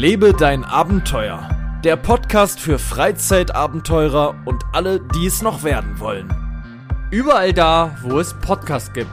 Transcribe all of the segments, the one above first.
Lebe dein Abenteuer. Der Podcast für Freizeitabenteurer und alle, die es noch werden wollen. Überall da, wo es Podcasts gibt.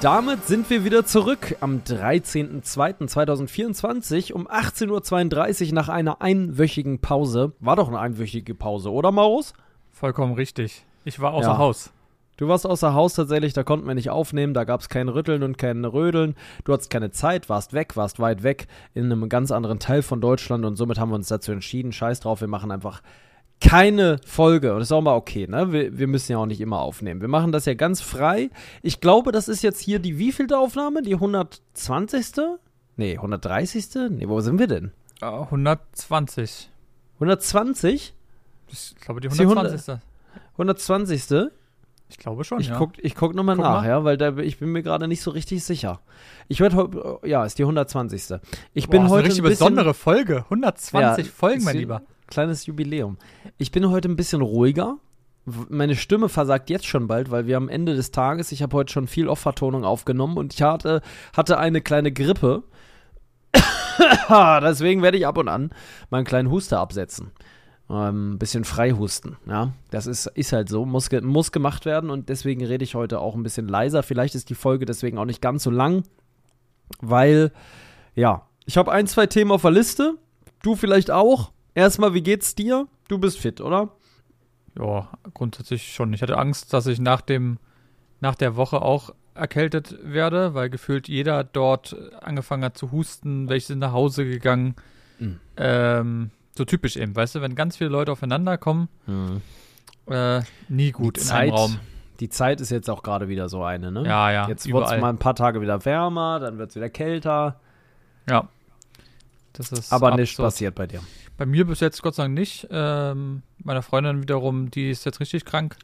Damit sind wir wieder zurück am 13.02.2024 um 18.32 Uhr nach einer einwöchigen Pause. War doch eine einwöchige Pause, oder Maurus? Vollkommen richtig. Ich war außer Ja. Haus. Du warst außer Haus tatsächlich, da konnten wir nicht aufnehmen, da gab es kein Rütteln und kein Rödeln. Du hattest keine Zeit, warst weg, warst weit weg in einem ganz anderen Teil von Deutschland und somit haben wir uns dazu entschieden, scheiß drauf, wir machen einfach keine Folge. Und das ist auch mal okay, ne? Wir, wir müssen ja auch nicht immer aufnehmen. Wir machen das ja ganz frei. Ich glaube, das ist jetzt hier die wievielte Aufnahme? Die 120. Nee, 130. Nee, wo sind wir denn? Äh, 120. 120? Ich glaube, die Ist die 120. 120. Ich glaube schon, Ich ja. guck, ich guck nochmal nach, mal. ja, weil da, ich bin mir gerade nicht so richtig sicher. Ich werde heute, ja, ist die 120. Ich bin Boah, das ist heute eine richtig ein bisschen, besondere Folge. 120 Ja, Folgen, mein Lieber. Kleines Jubiläum. Ich bin heute ein bisschen ruhiger. Meine Stimme versagt jetzt schon bald, weil wir am Ende des Tages, ich habe heute schon viel Off-Vertonung aufgenommen und ich hatte, hatte eine kleine Grippe. Deswegen werde ich ab und an meinen kleinen Huster absetzen. Ähm, ein bisschen freihusten, ja. Das ist, ist halt so, muss, muss gemacht werden und deswegen rede ich heute auch ein bisschen leiser. Vielleicht ist die Folge deswegen auch nicht ganz so lang, weil, ja, ich habe ein, zwei Themen auf der Liste. Du vielleicht auch. Erstmal, wie geht's dir? Du bist fit, oder? Ja, grundsätzlich schon. Ich hatte Angst, dass ich nach dem, nach der Woche auch erkältet werde, weil gefühlt jeder dort angefangen hat zu husten, welche sind nach Hause gegangen. Mhm. Ähm, so typisch eben, weißt du, wenn ganz viele Leute aufeinander kommen, äh, nie gut Die in Zeit, einem Raum. Die Zeit ist jetzt auch gerade wieder so eine, ne? Ja, ja, Jetzt wird es mal ein paar Tage wieder wärmer, dann wird es wieder kälter. Ja. Das ist Aber nichts absurd. passiert bei dir. Bei mir bis jetzt Gott sei Dank nicht. Ähm, meiner Freundin wiederum, die ist jetzt richtig krank.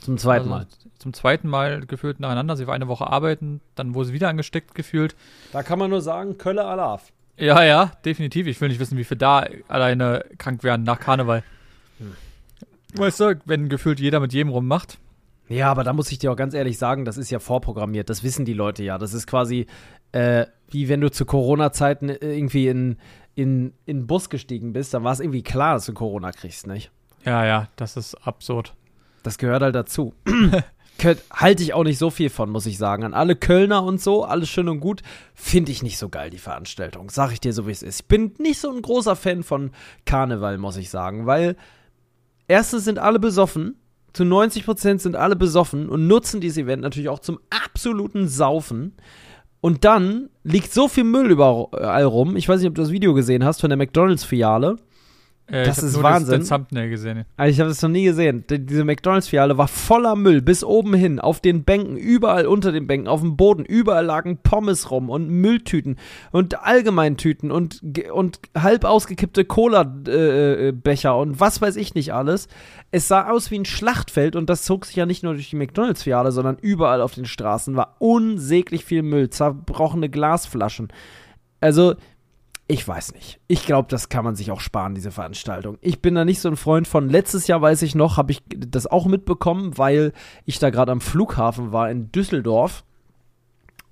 Zum zweiten Also Mal. Zum zweiten Mal gefühlt nacheinander. Sie war eine Woche arbeiten, dann wurde sie wieder angesteckt gefühlt. Da kann man nur sagen, Kölle Alaf. Ja, ja, definitiv. Ich will nicht wissen, wie viele da alleine krank werden nach Karneval. Hm. Weißt du, wenn gefühlt jeder mit jedem rummacht. Ja, aber da muss ich dir auch ganz ehrlich sagen, das ist ja vorprogrammiert. Das wissen die Leute ja. Das ist quasi äh, wie wenn du zu Corona-Zeiten irgendwie in, in, in den Bus gestiegen bist. Dann war es irgendwie klar, dass du Corona kriegst, nicht? Ja, ja, das ist absurd. Das gehört halt dazu. Halte ich auch nicht so viel von, muss ich sagen. An alle Kölner und so, alles schön und gut. Finde ich nicht so geil, die Veranstaltung. Sag ich dir so, wie es ist. Ich bin nicht so ein großer Fan von Karneval, muss ich sagen. Weil erstens sind alle besoffen. Zu 90% sind alle besoffen und nutzen dieses Event natürlich auch zum absoluten Saufen. Und dann liegt so viel Müll überall rum. Ich weiß nicht, ob du das Video gesehen hast von der McDonalds-Filiale. Äh, Das ist Wahnsinn. Das, Thumbnail gesehen. Also ich habe das noch nie gesehen. Die, diese McDonalds-Filiale war voller Müll, bis oben hin, auf den Bänken, überall unter den Bänken, auf dem Boden, überall lagen Pommes rum und Mülltüten und Allgemeintüten und, und halb ausgekippte Cola-Becher und was weiß ich nicht alles. Es sah aus wie ein Schlachtfeld und das zog sich ja nicht nur durch die McDonalds-Filiale, sondern überall auf den Straßen war unsäglich viel Müll, zerbrochene Glasflaschen. Also, ich weiß nicht. Ich glaube, das kann man sich auch sparen, diese Veranstaltung. Ich bin da nicht so ein Freund von. Letztes Jahr, weiß ich noch, habe ich das auch mitbekommen, weil ich da gerade am Flughafen war in Düsseldorf.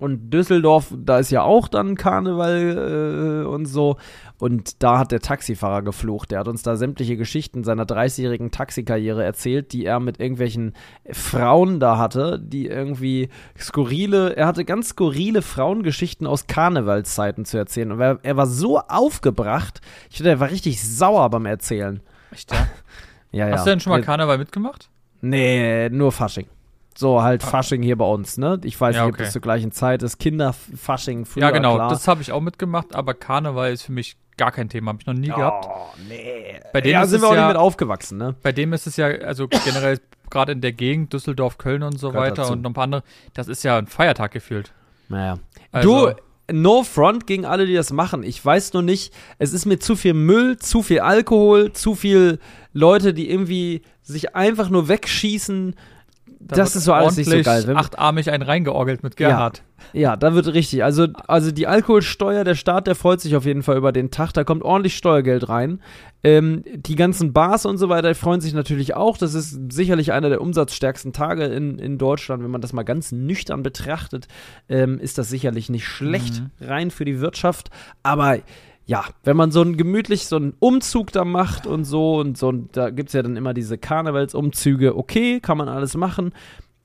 Und Düsseldorf, da ist ja auch dann Karneval äh, und so. Und da hat der Taxifahrer geflucht. Der hat uns da sämtliche Geschichten seiner 30-jährigen Taxikarriere erzählt, die er mit irgendwelchen Frauen da hatte, die irgendwie skurrile, er hatte ganz skurrile Frauengeschichten aus Karnevalszeiten zu erzählen. Und er, er war so aufgebracht, ich finde, er war richtig sauer beim Erzählen. Echt, ja? Ja, Hast du denn schon mal Karneval mitgemacht? Nee, nur Fasching. So halt Fasching hier bei uns, ne? Ich weiß Ah. Ja, nicht, ob okay. das zur gleichen Zeit ist. Kinderfasching früher, ja, genau. klar. Das habe ich auch mitgemacht, aber Karneval ist für mich gar kein Thema. Habe ich noch nie gehabt. Oh, nee. Bei denen ja, sind wir auch ja- nicht mit aufgewachsen, ne? Bei dem ist es ja, also generell gerade in der Gegend, Düsseldorf, Köln und so Gehört weiter dazu. und noch ein paar andere, das ist ja ein Feiertag gefühlt. Naja. Also- du, no front gegen alle, die das machen. Ich weiß nur nicht, es ist mir zu viel Müll, zu viel Alkohol, zu viel Leute, die irgendwie sich einfach nur wegschießen. Da Das ist so alles nicht so geil, wenn- achtarmig einen reingeorgelt mit Gerhard. Ja, da wird richtig. Also, also die Alkoholsteuer, der Staat, der freut sich auf jeden Fall über den Tag. Da kommt ordentlich Steuergeld rein. Ähm, die ganzen Bars und so weiter die freuen sich natürlich auch. Das ist sicherlich einer der umsatzstärksten Tage in, in Deutschland. Wenn man das mal ganz nüchtern betrachtet, ähm, ist das sicherlich nicht schlecht rein für die Wirtschaft. Aber ja, wenn man so ein gemütlich so einen Umzug da macht und so und so, und da gibt es ja dann immer diese Karnevalsumzüge, okay, kann man alles machen.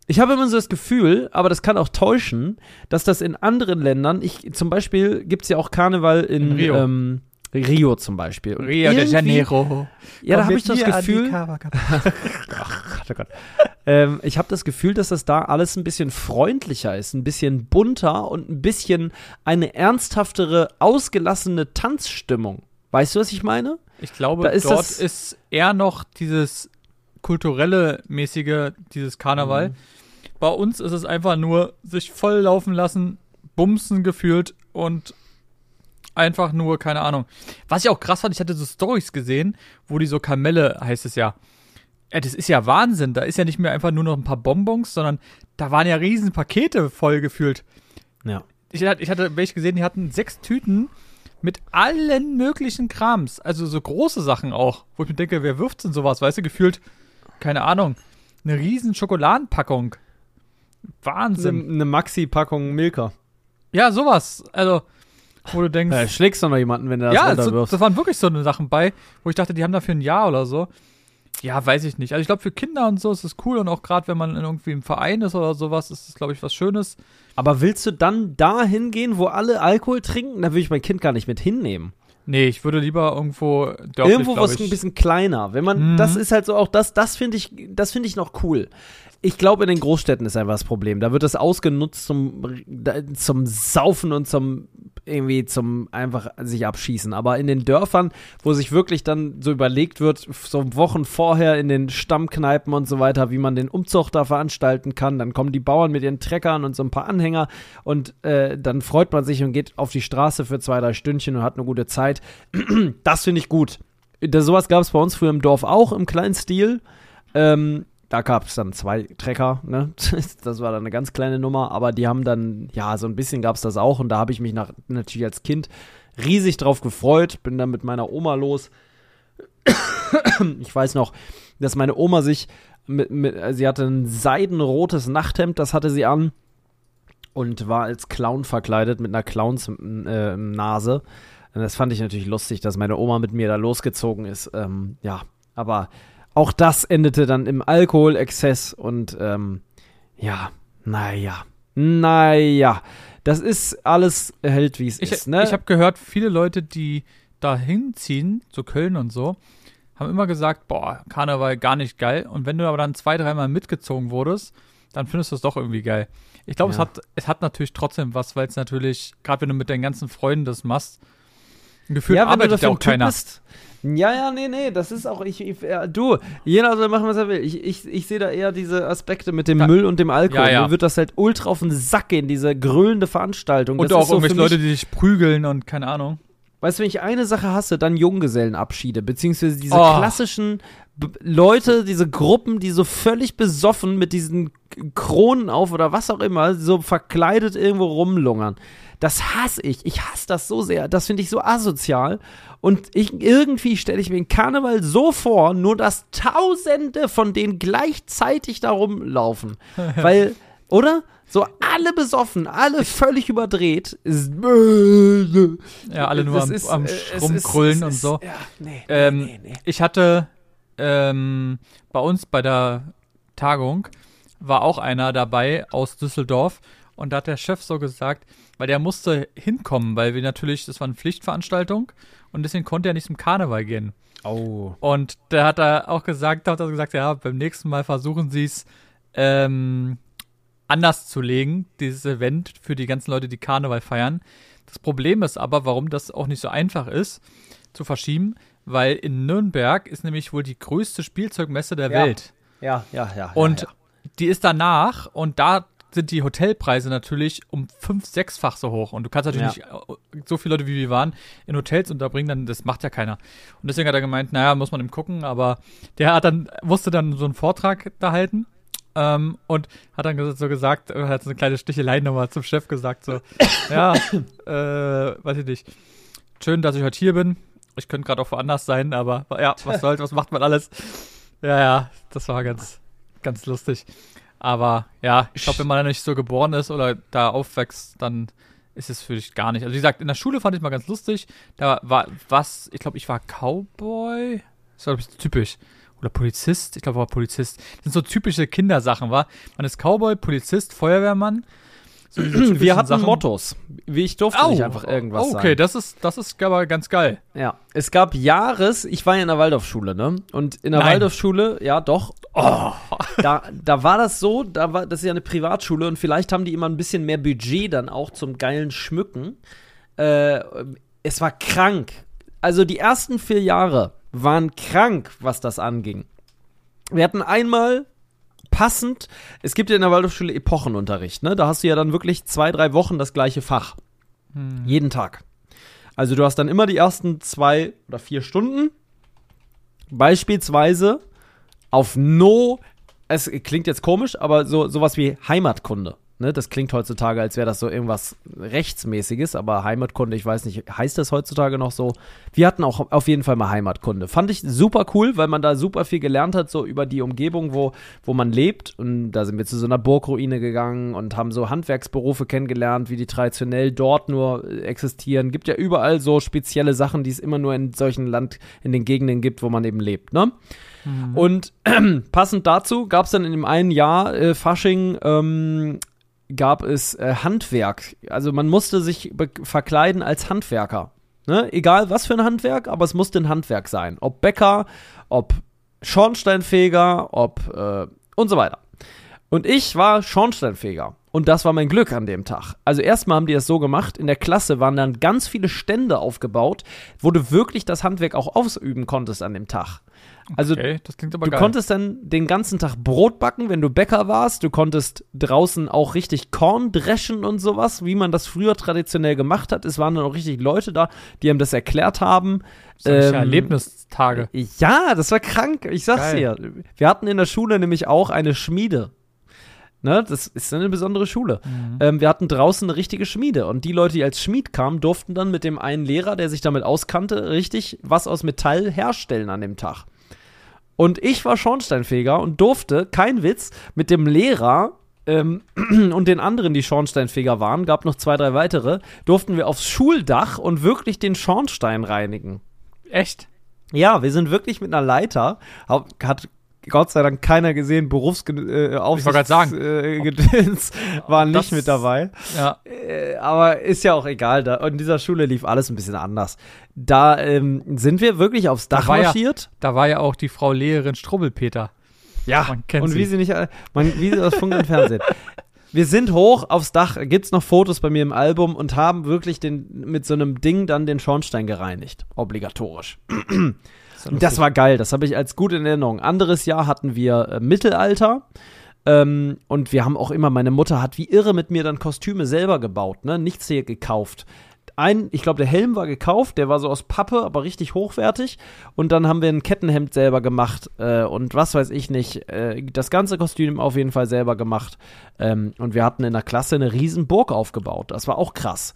Ich habe immer so das Gefühl, aber das kann auch täuschen, dass das in anderen Ländern, ich zum Beispiel gibt es ja auch Karneval in, In Rio. Ähm, Rio zum Beispiel. Und Rio de Janeiro. Ja, da habe ich das Gefühl. Gott, oh Gott. ähm, ich habe das Gefühl, dass das da alles ein bisschen freundlicher ist, ein bisschen bunter und ein bisschen eine ernsthaftere, ausgelassene Tanzstimmung. Weißt du, was ich meine? Ich glaube, Da ist dort das- ist eher noch dieses kulturelle mäßige, dieses Karneval. Mhm. Bei uns ist es einfach nur sich voll laufen lassen, bumsen gefühlt und einfach nur, keine Ahnung. Was ich auch krass fand, ich hatte so Stories gesehen, wo die so Kamelle, heißt es ja. Ja, das ist ja Wahnsinn. Da ist ja nicht mehr einfach nur noch ein paar Bonbons, sondern da waren ja riesen Pakete voll gefühlt. Ja. Ich hatte, ich hatte welche gesehen, die hatten sechs Tüten mit allen möglichen Krams. Also so große Sachen auch, wo ich mir denke, wer wirft denn sowas? Weißt du, gefühlt, keine Ahnung, eine riesen Schokoladenpackung. Wahnsinn. Eine, eine Maxi-Packung Milka. Ja, sowas. Also, wo du denkst, Ja, schlägst du noch jemanden, wenn du das ja, runterwirfst. das waren wirklich so eine Sachen bei, wo ich dachte, die haben dafür ein Jahr oder so. Ja, weiß ich nicht. Also ich glaube, für Kinder und so ist es cool und auch gerade wenn man in irgendwie im Verein ist oder sowas, ist es, glaube ich, was Schönes. Aber willst du dann da hingehen, wo alle Alkohol trinken? Da würde ich mein Kind gar nicht mit hinnehmen. Nee, ich würde lieber irgendwo Irgendwo was ich, ein bisschen kleiner. Wenn man, Mhm. das ist halt so auch das, das finde ich, das finde ich noch cool. Ich glaube, in den Großstädten ist einfach das Problem. Da wird das ausgenutzt zum, zum Saufen und zum irgendwie zum einfach sich abschießen. Aber in den Dörfern, wo sich wirklich dann so überlegt wird, so Wochen vorher in den Stammkneipen und so weiter, wie man den Umzug da veranstalten kann, dann kommen die Bauern mit ihren Treckern und so ein paar Anhänger und äh, dann freut man sich und geht auf die Straße für zwei, drei Stündchen und hat eine gute Zeit. Das finde ich gut. Das, sowas gab es bei uns früher im Dorf auch im kleinen Stil. Ähm, da gab es dann zwei Trecker, ne? Das war dann eine ganz kleine Nummer, aber die haben dann, ja, so ein bisschen gab es das auch und da habe ich mich nach, natürlich als Kind riesig drauf gefreut. Bin dann mit meiner Oma los. Ich weiß noch, dass meine Oma sich mit, mit sie hatte ein seidenrotes Nachthemd, das hatte sie an und war als Clown verkleidet mit einer Clowns-Nase. Und das fand ich natürlich lustig, dass meine Oma mit mir da losgezogen ist. Ähm, ja, aber auch das endete dann im Alkoholexzess und ähm, ja, naja, naja, das ist alles hält, wie es Ich, ist, ne? ich habe gehört, viele Leute, die da hinziehen, zu Köln und so, haben immer gesagt, boah, Karneval gar nicht geil. Und wenn du aber dann zwei, dreimal mitgezogen wurdest, dann findest du es doch irgendwie geil. Ich glaube, es, Ja. hat, es hat natürlich trotzdem was, weil es natürlich, gerade wenn du mit deinen ganzen Freunden das machst, ein Gefühl ja, arbeitet ja auch keiner. bist. Ja, ja, nee, nee, das ist auch, ich, ich ja, du, jeder soll machen, was er will. Ich, ich, ich sehe da eher diese Aspekte mit dem Ja. Müll und dem Alkohol. Ja, ja. Mir wird das halt ultra auf den Sack gehen, diese grölende Veranstaltung. Und das auch so irgendwelche Leute, die sich prügeln und keine Ahnung. Weißt du, wenn ich eine Sache hasse, dann Junggesellenabschiede, beziehungsweise diese Oh. klassischen B Leute, diese Gruppen, die so völlig besoffen mit diesen Kronen auf oder was auch immer, so verkleidet irgendwo rumlungern. Das hasse ich. Ich hasse das so sehr. Das finde ich so asozial. Und ich, irgendwie stelle ich mir den Karneval so vor, nur dass Tausende von denen gleichzeitig da rumlaufen. Weil, oder? So alle besoffen, alle völlig überdreht. Ist- Ja, alle nur am, ist, am äh, Rumkrüllen ist- und ist- so. Ja, nee, Ähm, nee, nee. Ich hatte ähm, bei uns bei der Tagung war auch einer dabei aus Düsseldorf und da hat der Chef so gesagt, weil der musste hinkommen, weil wir natürlich, das war eine Pflichtveranstaltung und deswegen konnte er nicht zum Karneval gehen. Oh. Und der hat da auch gesagt, hat er gesagt, ja, beim nächsten Mal versuchen sie es ähm, anders zu legen, dieses Event für die ganzen Leute, die Karneval feiern. Das Problem ist aber, warum das auch nicht so einfach ist, zu verschieben, weil in Nürnberg ist nämlich wohl die größte Spielzeugmesse der Ja. Welt. Ja, ja, ja. Und ja, ja. die ist danach und da sind die Hotelpreise natürlich um fünf, sechsfach so hoch. Und du kannst natürlich nicht äh, so viele Leute, wie wir waren, in Hotels unterbringen, dann das macht ja keiner. Und deswegen hat er gemeint, naja, muss man eben gucken, aber der hat dann, musste dann so einen Vortrag da halten. Ähm, und hat dann so gesagt, äh, hat so eine kleine Stichelei nochmal zum Chef gesagt, so, ja, äh, weiß ich nicht. Schön, dass ich heute hier bin. Ich könnte gerade auch woanders sein, aber ja, was soll's, was macht man alles? Ja, ja, das war ganz, ganz lustig. Aber ja, ich glaube, wenn man da nicht so geboren ist oder da aufwächst, dann ist es für dich gar nicht. Also wie gesagt, in der Schule fand ich mal ganz lustig. Da war was, ich glaube, ich war Cowboy. Das war, glaube ich, typisch. Oder Polizist. Ich glaube, war Polizist. Das sind so typische Kindersachen, war. Man ist Cowboy, Polizist, Feuerwehrmann. So wir hatten Sachen. Mottos. Ich durfte oh, nicht einfach irgendwas okay, sagen. Okay, das ist, das ist aber ganz geil. Ja, es gab Jahres, ich war ja in der Waldorfschule, ne? Und in der Waldorfschule, ja doch, oh, da, da war das so, da war, das ist ja eine Privatschule und vielleicht haben die immer ein bisschen mehr Budget dann auch zum geilen Schmücken. Äh, es war krank. Also die ersten vier Jahre waren krank, was das anging. Wir hatten einmal passend, es gibt ja in der Waldorfschule Epochenunterricht, ne? Da hast du ja dann wirklich zwei, drei Wochen das gleiche Fach. Hm. Jeden Tag. Also du hast dann immer die ersten zwei oder vier Stunden. Beispielsweise auf No, es klingt jetzt komisch, aber so sowas wie Heimatkunde. Ne, das klingt heutzutage, als wäre das so irgendwas Rechtsmäßiges, aber Heimatkunde, ich weiß nicht, heißt das heutzutage noch so? Wir hatten auch auf jeden Fall mal Heimatkunde. Fand ich super cool, weil man da super viel gelernt hat, so über die Umgebung, wo, wo man lebt. Und da sind wir zu so einer Burgruine gegangen und haben so Handwerksberufe kennengelernt, wie die traditionell dort nur existieren. Gibt ja überall so spezielle Sachen, die es immer nur in solchen Land, in den Gegenden gibt, wo man eben lebt, ne? Mhm. Und äh, passend dazu gab es dann in dem einen Jahr äh, Fasching ähm, gab es äh, Handwerk. Also man musste sich verkleiden als Handwerker. Ne? Egal was für ein Handwerk, aber es musste ein Handwerk sein. Ob Bäcker, ob Schornsteinfeger, ob äh, und so weiter. Und ich war Schornsteinfeger. Und das war mein Glück an dem Tag. Also erstmal haben die das so gemacht, in der Klasse waren dann ganz viele Stände aufgebaut, wo du wirklich das Handwerk auch ausüben konntest an dem Tag. Also okay, du geil. konntest dann den ganzen Tag Brot backen, wenn du Bäcker warst. Du konntest draußen auch richtig Korn dreschen und sowas, wie man das früher traditionell gemacht hat. Es waren dann auch richtig Leute da, die einem das erklärt haben. Das ähm, Erlebnistage. Ja, das war krank. Ich sag's geil. dir. Wir hatten in der Schule nämlich auch eine Schmiede. Ne, das ist eine besondere Schule. Mhm. Ähm, wir hatten draußen eine richtige Schmiede und die Leute, die als Schmied kamen, durften dann mit dem einen Lehrer, der sich damit auskannte, richtig was aus Metall herstellen an dem Tag. Und ich war Schornsteinfeger und durfte, kein Witz, mit dem Lehrer ähm, und den anderen, die Schornsteinfeger waren, gab noch zwei, drei weitere, durften wir aufs Schuldach und wirklich den Schornstein reinigen. Echt? Ja, wir sind wirklich mit einer Leiter, hat Gott sei Dank keiner gesehen, Berufsaufsichtsgedöns äh, waren nicht mit dabei. Ja. Äh, aber ist ja auch egal. Da, in dieser Schule lief alles ein bisschen anders. Da ähm, sind wir wirklich aufs Dach da marschiert. Ja, da war ja auch die Frau Lehrerin Strubbelpeter. Ja, man kennt und wie sie nicht, man, wie sie aus Funk und Fernsehen. Wir sind hoch aufs Dach, gibt's noch Fotos bei mir im Album und haben wirklich den, mit so einem Ding dann den Schornstein gereinigt. Obligatorisch. Das war geil, das habe ich als gut in Erinnerung. Anderes Jahr hatten wir äh, Mittelalter. Ähm, und wir haben auch immer, meine Mutter hat wie irre mit mir dann Kostüme selber gebaut, ne? Nichts hier gekauft. Ein, ich glaube, der Helm war gekauft, der war so aus Pappe, aber richtig hochwertig. Und dann haben wir ein Kettenhemd selber gemacht äh, und was weiß ich nicht. Äh, das ganze Kostüm auf jeden Fall selber gemacht. Ähm, und wir hatten in der Klasse eine riesen Burg aufgebaut. Das war auch krass.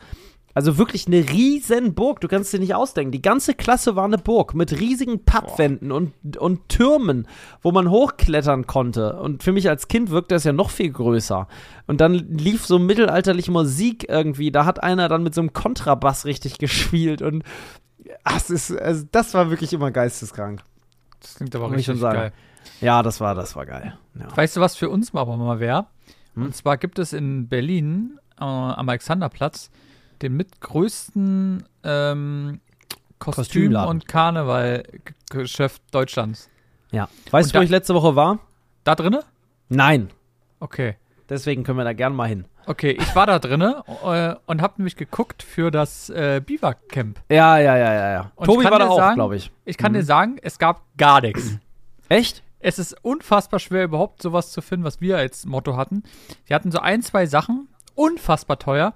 Also wirklich eine riesen Burg, du kannst dir nicht ausdenken. Die ganze Klasse war eine Burg mit riesigen Pappwänden und, und Türmen, wo man hochklettern konnte. Und für mich als Kind wirkte das ja noch viel größer. Und dann lief so mittelalterliche Musik irgendwie. Da hat einer dann mit so einem Kontrabass richtig gespielt. Und ach, das, ist, also das war wirklich immer geisteskrank. Das klingt aber richtig geil. Ja, das war, das war geil. Ja. Weißt du, was für uns aber mal wäre? Hm? Und zwar gibt es in Berlin äh, am Alexanderplatz den mitgrößten ähm, Kostüm- und Karnevalgeschäft Deutschlands. Ja. Weißt und du, wo ich letzte Woche war? Da drinne? Nein. Okay. Deswegen können wir da gern mal hin. Okay, ich war da drinne äh, und habe nämlich geguckt für das äh, Biwak-Camp. Ja, ja, ja, ja, ja. Und Tobi war da auch, glaube ich. Ich kann mhm. dir sagen, es gab gar nichts. Echt? Es ist unfassbar schwer, überhaupt sowas zu finden, was wir als Motto hatten. Wir hatten so ein, zwei Sachen, unfassbar teuer.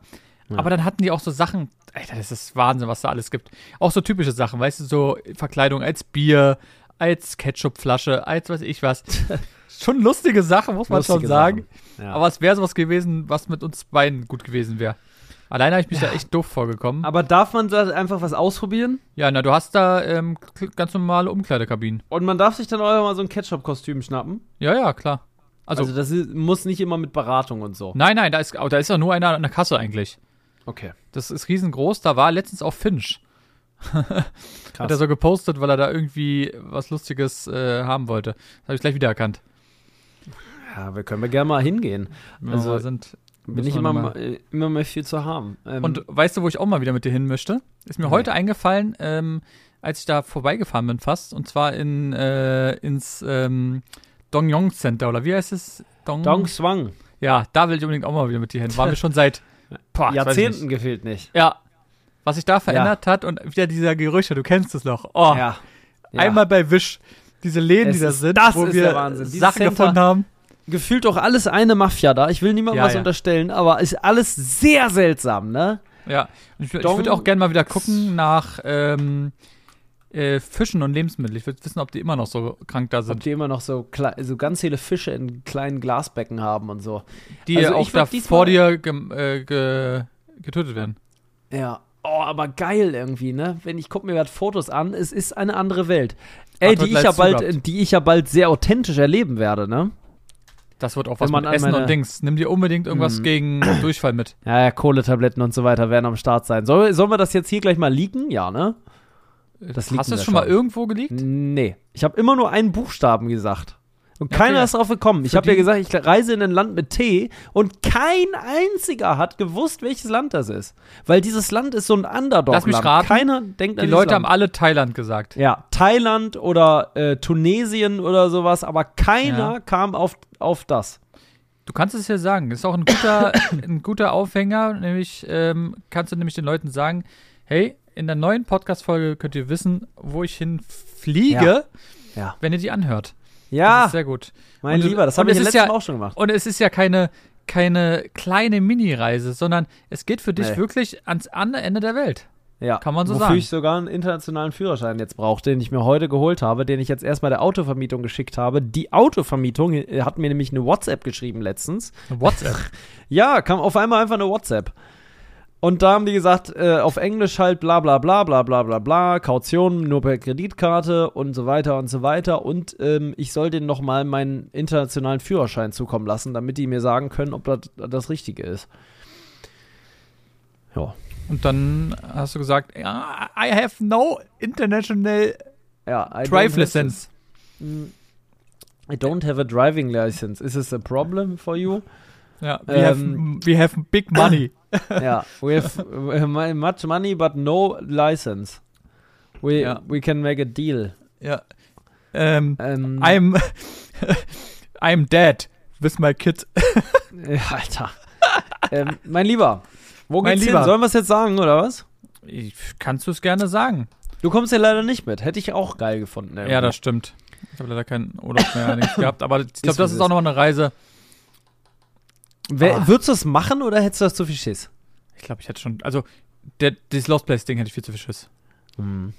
Aber dann hatten die auch so Sachen, Alter, das ist Wahnsinn, was da alles gibt. Auch so typische Sachen, weißt du, so Verkleidung als Bier, als Ketchupflasche, als was ich was. schon lustige Sache, muss man Lustige schon sagen. Sachen. Ja. Aber es wäre sowas gewesen, was mit uns beiden gut gewesen wäre. Alleine habe ich mich da echt doof vorgekommen. Aber darf man da einfach was ausprobieren? Ja, na, du hast da ähm, ganz normale Umkleidekabinen. Und man darf sich dann auch mal so ein Ketchup-Kostüm schnappen? Ja, ja, klar. Also, Also, das ist, muss nicht immer mit Beratung und so. nein, nein, da ist, da ist ja nur einer an der Kasse eigentlich. Okay. Das ist riesengroß. Da war letztens auch Finch. Hat er so gepostet, weil er da irgendwie was Lustiges äh, haben wollte. Das habe ich gleich wiedererkannt. Ja, wir können wir gerne mal hingehen. Also Also, sind. Bin ich wir immer, mal, äh, immer mehr viel zu haben. Ähm, Und weißt du, wo ich auch mal wieder mit dir hin möchte? Ist mir Nee. heute eingefallen, ähm, als ich da vorbeigefahren bin fast. Und zwar in, äh, ins ähm, Dongyong Center, oder wie heißt es? Dong, Dong Swang. Ja, da will ich unbedingt auch mal wieder mit dir hin. Waren wir schon seit boah, Jahrzehnten nicht. gefehlt nicht. Ja. Was sich da verändert hat und wieder dieser Gerüche, du kennst es noch. Oh, Ja. ja. einmal bei Wish. Diese Läden, Es die da sind, das wo ist wir der Wahnsinn. Dieses Sachen Center- gefunden haben. Gefühlt doch alles eine Mafia da. Ich will niemandem Ja, was ja. unterstellen, aber ist alles sehr seltsam, ne? Ja, und ich, ich würde auch gerne mal wieder gucken nach ähm, äh, Fischen und Lebensmitteln. Ich würde wissen, ob die immer noch so krank da Ob sind. die immer noch so, so ganz viele Fische in kleinen Glasbecken haben und so. Die Also auch da vor dir gem- äh, ge getötet werden. Ja. Oh, aber geil irgendwie, ne? Wenn ich gucke mir gerade Fotos an, es ist eine andere Welt. Ey, die ich, ja bald, die ich ja bald sehr authentisch erleben werde, ne? Das wird auch was man mit Essen meine- und Dings. Nimm dir unbedingt irgendwas Mhm. gegen Durchfall mit. Ja, ja, Kohletabletten und so weiter werden am Start sein. Soll, sollen wir das jetzt hier gleich mal leaken? Ja, ne? Das liegt Hast du es schon mal irgendwo geleakt? Nee. Ich habe immer nur einen Buchstaben gesagt. Und keiner okay. ist drauf gekommen. Ich habe ja gesagt, ich reise in ein Land mit T und kein einziger hat gewusst, welches Land das ist. Weil dieses Land ist so ein Underdog-Land. Lass mich raten. Keiner denkt an Die Leute haben Land. alle Thailand gesagt. Ja, Thailand oder äh, Tunesien oder sowas, aber keiner Ja. kam auf, auf das. Du kannst es ja sagen. Das ist auch ein guter, ein guter Aufhänger. Nämlich ähm, kannst du nämlich den Leuten sagen, hey, in der neuen Podcast-Folge könnt ihr wissen, wo ich hinfliege, Ja. Ja. wenn ihr die anhört. Das Ja, ist sehr gut. mein und- Lieber, das und habe ich es ja ist letztes Mal auch schon gemacht. Und es ist ja keine, keine kleine Mini-Reise, sondern es geht für dich Nee. wirklich ans andere Ende der Welt. Ja, Kann man so wofür sagen. ich sogar einen internationalen Führerschein jetzt brauche, den ich mir heute geholt habe, den ich jetzt erstmal der Autovermietung geschickt habe. Die Autovermietung äh, hat mir nämlich eine WhatsApp geschrieben letztens. WhatsApp. Ja, kam auf einmal einfach eine WhatsApp. Und da haben die gesagt, äh, auf Englisch halt bla bla bla bla bla bla bla, Kaution nur per Kreditkarte und so weiter und so weiter. Und ähm, ich soll denen nochmal meinen internationalen Führerschein zukommen lassen, damit die mir sagen können, ob das das Richtige ist. Ja. Und dann hast du gesagt, ja, I have no international Ja, drive license. I don't have a driving license. Is this a problem for you? Ja, we, Ähm, have, we have big money. yeah, we have much money but no license. We Ja. we can make a deal. ja. Ähm, Ähm, I'm, I'm dead with my kid. ja, Alter. ähm, mein Lieber, wo Mein geht's Lieber. hin? Sollen wir es jetzt sagen oder was? Ich, kannst du es gerne sagen? Du kommst ja leider nicht mit. Hätte ich auch geil gefunden. irgendwie. Ja, das stimmt. Ich habe leider keinen Urlaub mehr nichts gehabt, aber ich glaube, das ist auch noch eine Reise. Wer, Ah. Würdest du es machen oder hättest du das zu viel Schiss? Ich glaube, ich hätte schon, also der, dieses Lost Place Ding hätte ich viel zu viel Schiss. Hm.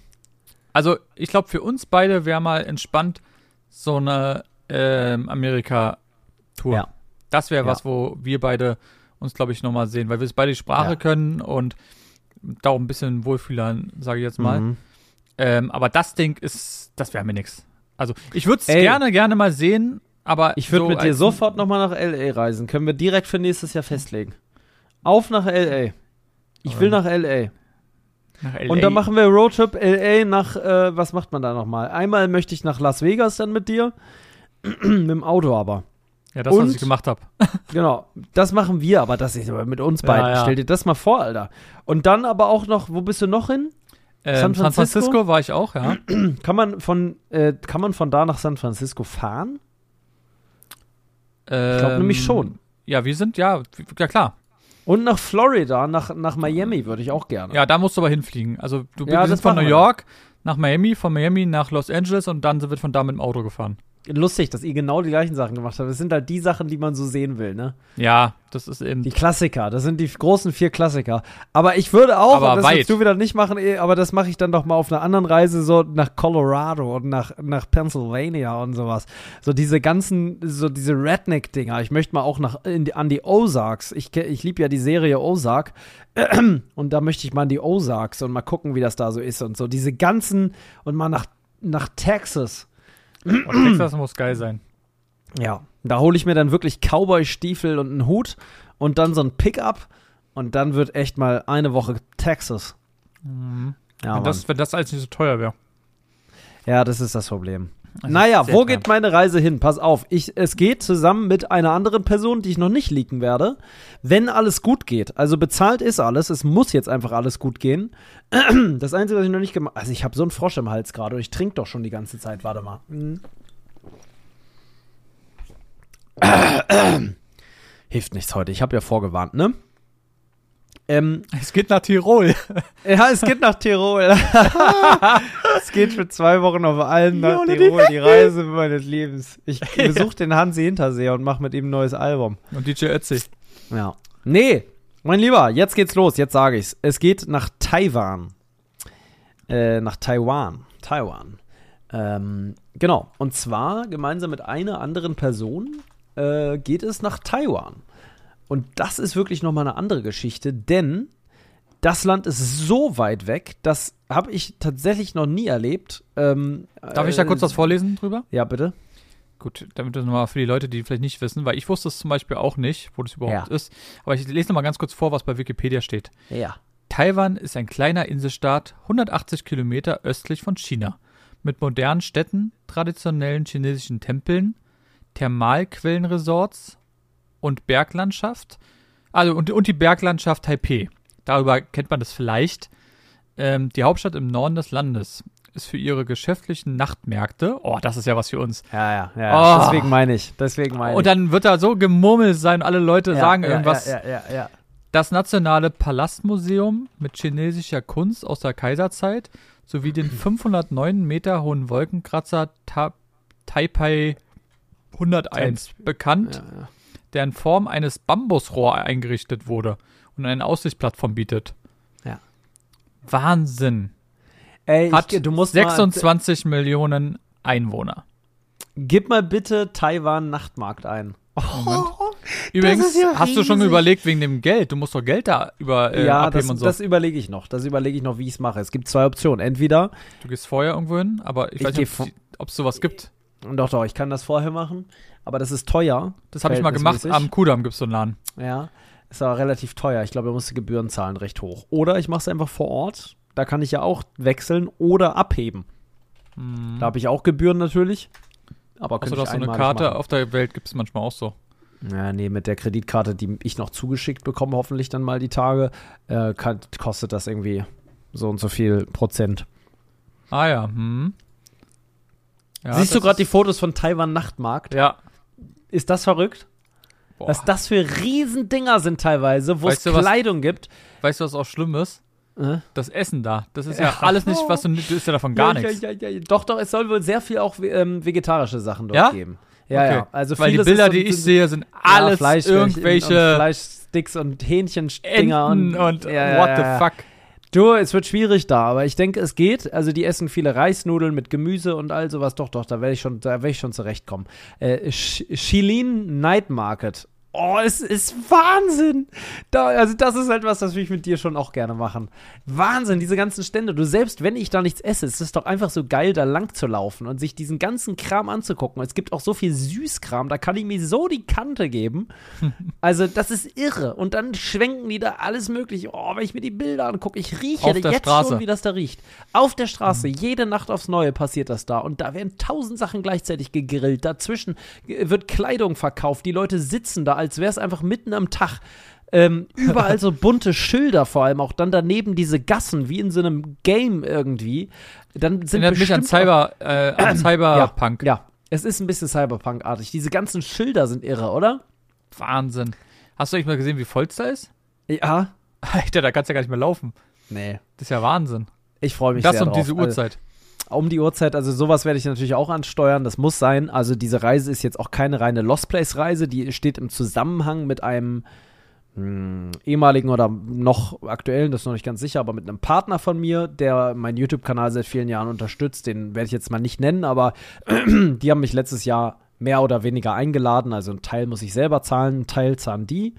Also ich glaube, für uns beide wäre mal entspannt so eine ähm, Amerika-Tour. Ja. Das wäre Ja. was, wo wir beide uns, glaube ich, nochmal sehen, weil wir beide die Sprache Ja. können und da auch ein bisschen wohlfühlern, sage ich jetzt mal. Mhm. Ähm, aber das Ding ist, das wäre mir nix. Also ich würde es gerne, gerne mal sehen, aber Ich würde so mit dir sofort nochmal nach L.A. reisen. Können wir direkt für nächstes Jahr festlegen. Auf nach L.A. Ich will nach L.A. nach LA. Und dann machen wir Roadtrip L.A. nach, äh, was macht man da nochmal? Einmal möchte ich nach Las Vegas dann mit dir. mit dem Auto aber. ja, das, was und- ich gemacht habe. Genau, das machen wir, aber das ist aber mit uns beiden. Ja, ja. Stell dir das mal vor, Alter. Und dann aber auch noch, wo bist du noch hin? San San Francisco? Francisco war ich auch, ja. Kann man von, äh, kann man von da nach San Francisco fahren? Ich glaube nämlich schon. Ja, wir sind, ja, ja klar. Und nach Florida, nach, nach Miami würde ich auch gerne. Ja, da musst du aber hinfliegen. Also du Ja, das von New. York nach Miami, von Miami nach Los Angeles und dann wird von da mit dem Auto gefahren. Lustig, dass ihr genau die gleichen Sachen gemacht habt. Das sind halt die Sachen, die man so sehen will, ne? Ja, das ist eben. Die Klassiker, das sind die großen vier Klassiker. Aber ich würde auch, Aber das weit. willst du wieder nicht machen, eh, aber das mache ich dann doch mal auf einer anderen Reise, so nach Colorado und nach, nach Pennsylvania und sowas. So diese ganzen, so diese Redneck-Dinger. Ich möchte mal auch nach, in die, an die Ozarks. Ich, ich liebe ja die Serie Ozark. Und da möchte ich mal in die Ozarks und mal gucken, wie das da so ist und so. Diese ganzen, und mal nach, nach Texas. Und Texas muss geil sein. Ja, da hole ich mir dann wirklich Cowboy-Stiefel und einen Hut und dann so ein Pickup und dann wird echt mal eine Woche Texas. Ja, wenn, das, wenn das alles nicht so teuer wäre. ja, das ist das Problem. Also naja, wo geht meine Reise hin? Pass auf, ich, es geht zusammen mit einer anderen Person, die ich noch nicht leaken werde. Wenn alles gut geht, also bezahlt ist alles, es muss jetzt einfach alles gut gehen. Das Einzige, was ich noch nicht gemacht also ich habe so einen Frosch im Hals gerade und ich trinke doch schon die ganze Zeit, warte mal. Mhm. Hilft nichts heute, ich habe ja vorgewarnt, ne? Ähm, Es geht nach Tirol. ja, es geht nach Tirol. es geht für zwei Wochen auf allen nach Jole, Tirol, die Reise meines Lebens. Ich besuche den Hansi Hinterseher und mache mit ihm ein neues Album. Und DJ Ötzi. Ja. Nee, mein Lieber, jetzt geht's los, jetzt sage ich's. Es geht nach Taiwan. Äh, nach Taiwan. Taiwan. Ähm, genau. Und zwar gemeinsam mit einer anderen Person äh, geht es nach Taiwan. Und das ist wirklich nochmal eine andere Geschichte, denn das Land ist so weit weg, das habe ich tatsächlich noch nie erlebt. Ähm, Darf ich da kurz was vorlesen drüber? Ja, bitte. Gut, damit das nochmal für die Leute, die vielleicht nicht wissen, weil ich wusste es zum Beispiel auch nicht, wo das überhaupt Ja. ist. Aber ich lese nochmal ganz kurz vor, was bei Wikipedia steht. Ja. Taiwan ist ein kleiner Inselstaat, 180 Kilometer östlich von China, mit modernen Städten, traditionellen chinesischen Tempeln, Thermalquellenresorts und Berglandschaft. Also und, und die Berglandschaft Taipei. Darüber kennt man das vielleicht. Ähm, die Hauptstadt im Norden des Landes ist für ihre geschäftlichen Nachtmärkte. Oh, das ist ja was für uns. Ja, ja, ja. Oh. Deswegen meine ich. Deswegen meine ich. Und dann wird da so gemurmelt sein, alle Leute ja, sagen ja, irgendwas. Ja, ja, ja, ja. Das Nationale Palastmuseum mit chinesischer Kunst aus der Kaiserzeit sowie den 509 Meter hohen Wolkenkratzer Ta Taipei 101 bekannt, Ja, ja. Der in Form eines Bambusrohr eingerichtet wurde und eine Aussichtsplattform bietet. Ja. Wahnsinn. Ey, Hat ich, du musst 26 Millionen Einwohner. Mal, gib mal bitte Taiwan Nachtmarkt ein. Moment. Übrigens, ist ja hast du schon überlegt wegen dem Geld? Du musst doch Geld da über äh, ja, abheben das, und so. das überlege ich noch. Das überlege ich noch, wie ich es mache. Es gibt zwei Optionen. Entweder, du gehst vorher irgendwo hin, aber ich, Ich weiß nicht, ob es sowas gibt. doch, doch, ich kann das vorher machen, aber das ist teuer. Das habe ich mal gemacht. Am Kudamm gibt es so einen Laden. Ja, ist aber relativ teuer. Ich glaube, da musst du Gebühren zahlen, recht hoch. Oder ich mache es einfach vor Ort. Da kann ich ja auch wechseln oder abheben. Da habe ich auch Gebühren natürlich. Aber Also, dass so eine Karte machen. auf der Welt gibt es manchmal auch so. Ja, nee, mit der Kreditkarte, die ich noch zugeschickt bekomme, hoffentlich dann mal die Tage, äh, kann, kostet das irgendwie so und so viel Prozent. Ah ja, hm. Ja, Siehst du gerade die Fotos von Taiwan Nachtmarkt? Ja. Ist das verrückt? Boah. Was das für Riesendinger sind teilweise, wo Weißt es du, was- Kleidung gibt. Weißt du, was auch schlimm ist? Äh? Das Essen da. Das ist ja, Ja. alles nicht, was du, du isst ja davon gar ja, nichts. Ja, Doch, doch, es soll wohl sehr viel auch ähm, vegetarische Sachen dort geben. Ja, Okay. ja. Also Weil die Bilder, ist so- die ich sehe, sind alles Fleisch- und irgendwelche Fleischsticks und Hähnchendinger und, und, ja, what the fuck. Du, es wird schwierig da, aber ich denke, es geht. Also die essen viele Reisnudeln mit Gemüse und all sowas. Doch, doch, da werde ich schon, da werde ich schon zurechtkommen. Äh, Sh- Shilin Night Market. Oh, es ist Wahnsinn. Da, also das ist etwas, das will ich mit dir schon auch gerne machen. Wahnsinn, diese ganzen Stände. Du selbst, wenn ich da nichts esse, es ist doch einfach so geil, da lang zu laufen und sich diesen ganzen Kram anzugucken. Es gibt auch so viel Süßkram, da kann ich mir so die Kante geben. Also das ist irre. Und dann schwenken die da alles mögliche. Oh, wenn ich mir die Bilder angucke, ich rieche jetzt Straße. schon, wie das da riecht. Auf der Straße, jede Nacht aufs Neue passiert das da. Und da werden tausend Sachen gleichzeitig gegrillt. Dazwischen äh, wird Kleidung verkauft. Die Leute sitzen da, als wäre es einfach mitten am Tag. Ähm, überall so bunte Schilder vor allem auch. Dann daneben diese Gassen, wie in so einem Game irgendwie. Dann sind Erinnert mich an Cyber, äh, an Cyberpunk. Ja, es ist ein bisschen Cyberpunk-artig. Diese ganzen Schilder sind irre, oder? Wahnsinn. Hast du eigentlich mal gesehen, wie voll es da ist? Ja. Alter, da kannst du ja gar nicht mehr laufen. Nee. Das ist ja Wahnsinn. Ich freue mich das sehr um drauf. diese Also, Uhrzeit. Um die Uhrzeit. Also sowas werde ich natürlich auch ansteuern. Das muss sein. Also diese Reise ist jetzt auch keine reine Lost Place Reise. Die steht im Zusammenhang mit einem mh, ehemaligen oder noch aktuellen, das ist noch nicht ganz sicher, aber mit einem Partner von mir, der meinen YouTube-Kanal seit vielen Jahren unterstützt. Den werde ich jetzt mal nicht nennen, aber die haben mich letztes Jahr mehr oder weniger eingeladen. Also ein Teil muss ich selber zahlen, ein Teil zahlen die.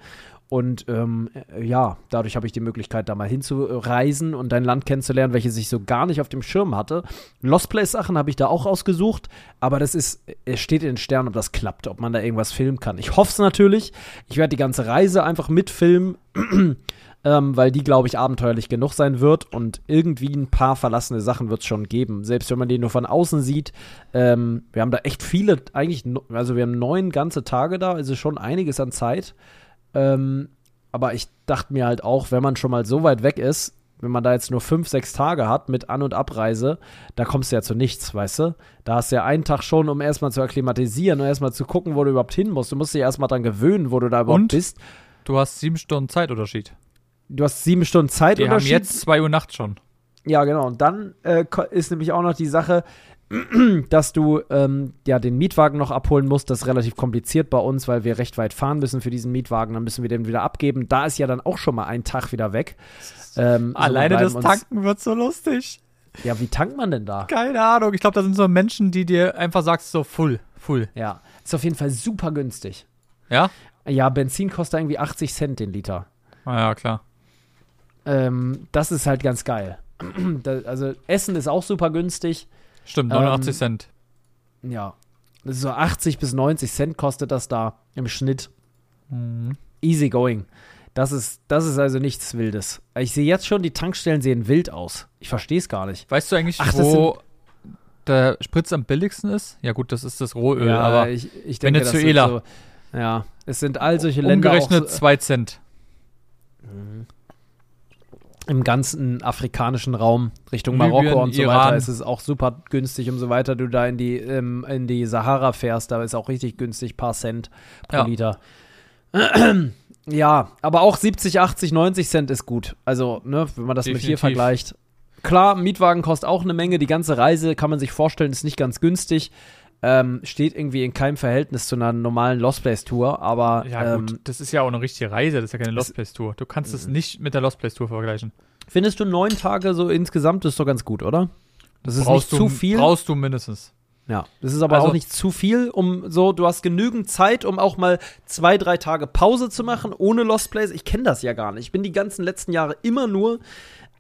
Und ähm, äh, ja, dadurch habe ich die Möglichkeit, da mal hinzureisen und ein Land kennenzulernen, welches ich so gar nicht auf dem Schirm hatte. Lost Place-Sachen habe ich da auch rausgesucht, aber das ist, es steht in den Sternen, ob das klappt, ob man da irgendwas filmen kann. Ich hoffe es natürlich. Ich werde die ganze Reise einfach mitfilmen, ähm, weil die, glaube ich, abenteuerlich genug sein wird und irgendwie ein paar verlassene Sachen wird es schon geben. Selbst wenn man die nur von außen sieht. Ähm, wir haben da echt viele, eigentlich, also wir haben neun ganze Tage da, also schon einiges an Zeit. Ähm, aber ich dachte mir halt auch, wenn man schon mal so weit weg ist, wenn man da jetzt nur fünf, sechs Tage hat mit An- und Abreise, da kommst du ja zu nichts, weißt du? Da hast du ja einen Tag schon, um erstmal zu akklimatisieren und erstmal zu gucken, wo du überhaupt hin musst. Du musst dich erstmal dran gewöhnen, wo du da überhaupt Und? bist. Du hast sieben Stunden Zeitunterschied. Du hast sieben Stunden Wir haben Zeitunterschied. jetzt zwei Uhr nachts schon. Ja, genau. Und dann äh, ist nämlich auch noch die Sache, dass du ähm, ja den Mietwagen noch abholen musst. Das ist relativ kompliziert bei uns, weil wir recht weit fahren müssen für diesen Mietwagen. Dann müssen wir den wieder abgeben. Da ist ja dann auch schon mal ein Tag wieder weg. Ähm, so, wir Alleine das Tanken wird so lustig. Ja, wie tankt man denn da? Keine Ahnung. Ich glaube, da sind so Menschen, die dir einfach sagst, so full, full. Ja, ist auf jeden Fall super günstig. Ja? Ja, Benzin kostet irgendwie 80 Cent den Liter. Ah, ja, klar. Ähm, das ist halt ganz geil. also Essen ist auch super günstig. Stimmt, 89 Ähm, Cent. Ja, das ist so 80 bis 90 Cent kostet das da im Schnitt. Mhm. Easy going. Das ist, das ist also nichts Wildes. Ich sehe jetzt schon, die Tankstellen sehen wild aus. Ich verstehe es gar nicht. Weißt du eigentlich, Ach, wo der Spritz am billigsten ist? Ja, gut, das ist das Rohöl, ja, aber ich, ich denke, Venezuela. so, ja, es sind all solche Länder umgerechnet so, 2 Cent. Im ganzen afrikanischen Raum Richtung Libyen, Marokko und so Iran. weiter ist es auch super günstig. Umso weiter du da in die, ähm, in die Sahara fährst, da ist auch richtig günstig, paar Cent pro Ja. Liter. Ja, aber auch 70, 80, 90 Cent ist gut. Also, ne, wenn man das mit hier Definitiv. vergleicht. Klar, Mietwagen kostet auch eine Menge. Die ganze Reise kann man sich vorstellen, ist nicht ganz günstig. Ähm, steht irgendwie in keinem Verhältnis zu einer normalen Lost Place Tour, aber Ja, ähm, gut, das ist ja auch eine richtige Reise, das ist ja keine Lost Place Tour. Du kannst es nicht mit der Lost Place Tour vergleichen. findest du neun Tage so insgesamt ist doch ganz gut, oder? Das ist brauchst nicht du, zu viel. Brauchst du mindestens. Ja, das ist aber Also- auch nicht zu viel, um so, du hast genügend Zeit, um auch mal zwei, drei Tage Pause zu machen, ohne Lost Place. Ich kenne das ja gar nicht. Ich bin die ganzen letzten Jahre immer nur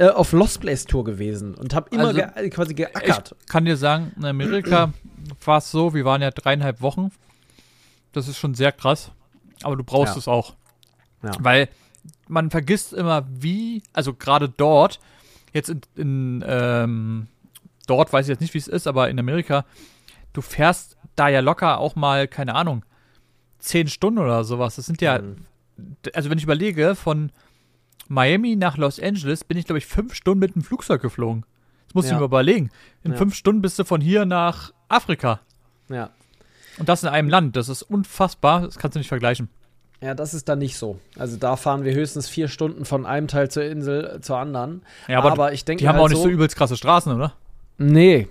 äh, auf Lost Place Tour gewesen und habe immer Also, ge quasi geackert. Ich kann dir sagen, in Amerika war es so, wir waren ja dreieinhalb Wochen. Das ist schon sehr krass. Aber du brauchst Ja. es auch. Ja. Weil man vergisst immer, wie, also gerade dort, jetzt in, in ähm, dort weiß ich jetzt nicht, wie es ist, aber in Amerika, du fährst da ja locker auch mal, keine Ahnung, zehn Stunden oder sowas. Das sind ja, Mhm. also wenn ich überlege, von Miami nach Los Angeles bin ich, glaube ich, fünf Stunden mit dem Flugzeug geflogen. Das muss ich Ja. mir überlegen. In Ja. fünf Stunden bist du von hier nach Afrika. Ja. Und das in einem Land. Das ist unfassbar. Das kannst du nicht vergleichen. Ja, das ist dann nicht so. Also da fahren wir höchstens vier Stunden von einem Teil zur Insel zur anderen. Ja, aber, ich denke die haben halt auch nicht so übelst krasse Straßen, oder? Nee.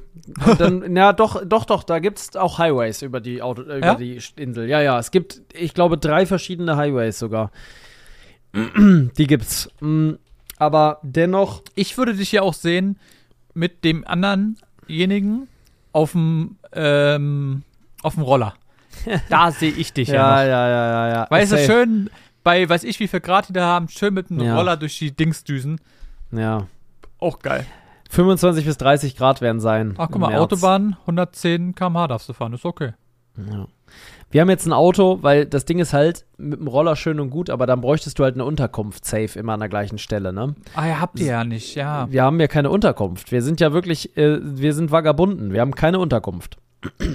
Dann, ja, doch, doch, doch, da gibt's auch Highways über die Auto, über Ja? die Insel. Ja, ja, es gibt, ich glaube, drei verschiedene Highways sogar. Die gibt's. Mm, Aber dennoch, Ich würde dich ja auch sehen mit dem andernjenigen auf dem ähm, auf dem Roller. Da sehe ich dich ja, ja, noch. ja, ja, ja, ja. Weißt du, schön bei, weiß ich, wie viel Grad die da haben, schön mit einem Ja. Roller durch die Dingsdüsen. Ja. Auch geil. 25 bis 30 Grad werden sein. Ach, guck mal, März. Autobahn, 110 km/h darfst du fahren, ist okay. Ja. Wir haben jetzt ein Auto, weil das Ding ist halt mit dem Roller schön und gut, aber dann bräuchtest du halt eine Unterkunft safe immer an der gleichen Stelle, ne? Ah, ja, habt ihr ja nicht, ja. Wir haben ja keine Unterkunft. Wir sind ja wirklich, äh, wir sind Vagabunden. Wir haben keine Unterkunft.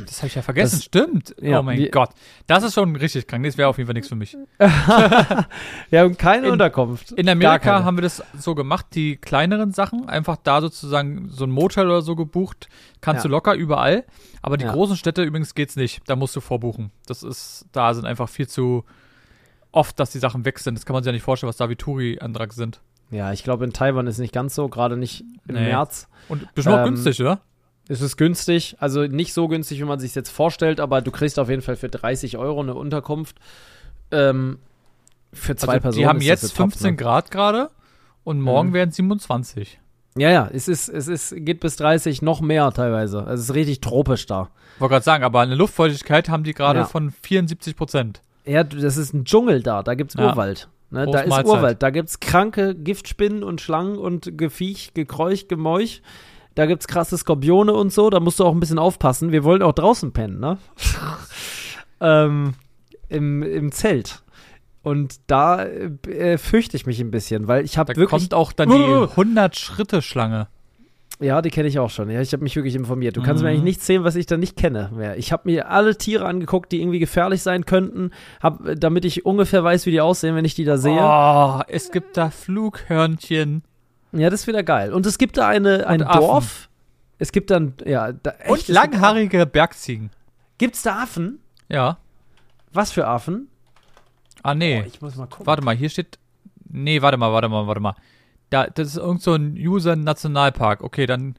Das habe ich ja vergessen, Das- stimmt. ja, oh mein wir- Gott. Das ist schon richtig krank. Das wäre auf jeden Fall nichts für mich. Wir haben keine In- Unterkunft. In Amerika haben wir das so gemacht, die kleineren Sachen, einfach da sozusagen so ein Motel oder so gebucht, kannst Ja. du locker überall. Aber die Ja. großen Städte übrigens geht's nicht. Da musst du vorbuchen. Das ist, da sind einfach viel zu oft, dass die Sachen weg sind. Das kann man sich ja nicht vorstellen, was da wie Touri-Antrag sind. Ja, ich glaube, in Taiwan ist nicht ganz so, gerade nicht im Nee. März. Und bestimmt auch Ähm, günstig, oder? Es ist günstig, also nicht so günstig, wie man sich jetzt vorstellt, aber du kriegst auf jeden Fall für 30 Euro eine Unterkunft. Ähm, für zwei also, Personen. Die haben das jetzt eine Top, 15 ne? Grad gerade und morgen Mhm. werden es 27. Ja, ja, es ist, es ist, geht bis 30, noch mehr teilweise. Also es ist richtig tropisch da. Wollte gerade sagen, aber eine Luftfeuchtigkeit haben die gerade Ja. von 74 Prozent. Ja, das ist ein Dschungel da, da gibt's Ja. Urwald. Ne? Da ist. Urwald, da gibt's kranke Giftspinnen und Schlangen und Geviech, Gekräuch, Gemeuch. Da gibt's krasse Skorpione und so, da musst du auch ein bisschen aufpassen. Wir wollen auch draußen pennen, ne? ähm, im, Im Zelt. Und da äh, fürchte ich mich ein bisschen, weil ich habe Da wirklich. kommt auch dann Uh. die 100-Schritte-Schlange. Ja, die kenne ich auch schon. Ja, ich habe mich wirklich informiert. Du kannst Mhm. mir eigentlich nichts sehen, was ich da nicht kenne mehr. Ich habe mir alle Tiere angeguckt, die irgendwie gefährlich sein könnten, hab, damit ich ungefähr weiß, wie die aussehen, wenn ich die da sehe. Oh, es gibt da Flughörnchen. Ja, das ist wieder geil. Und es gibt da eine, ein Affen. Dorf. Es gibt dann, ja, da, echt, Und es gibt- langhaarige Bergziegen. Gibt's da Affen? Ja. Was für Affen? Ah, nee. Oh, ich muss mal gucken. Warte mal, hier steht. Nee, warte mal, warte mal, warte mal. Da, das ist irgend so ein User-Nationalpark. Okay, dann.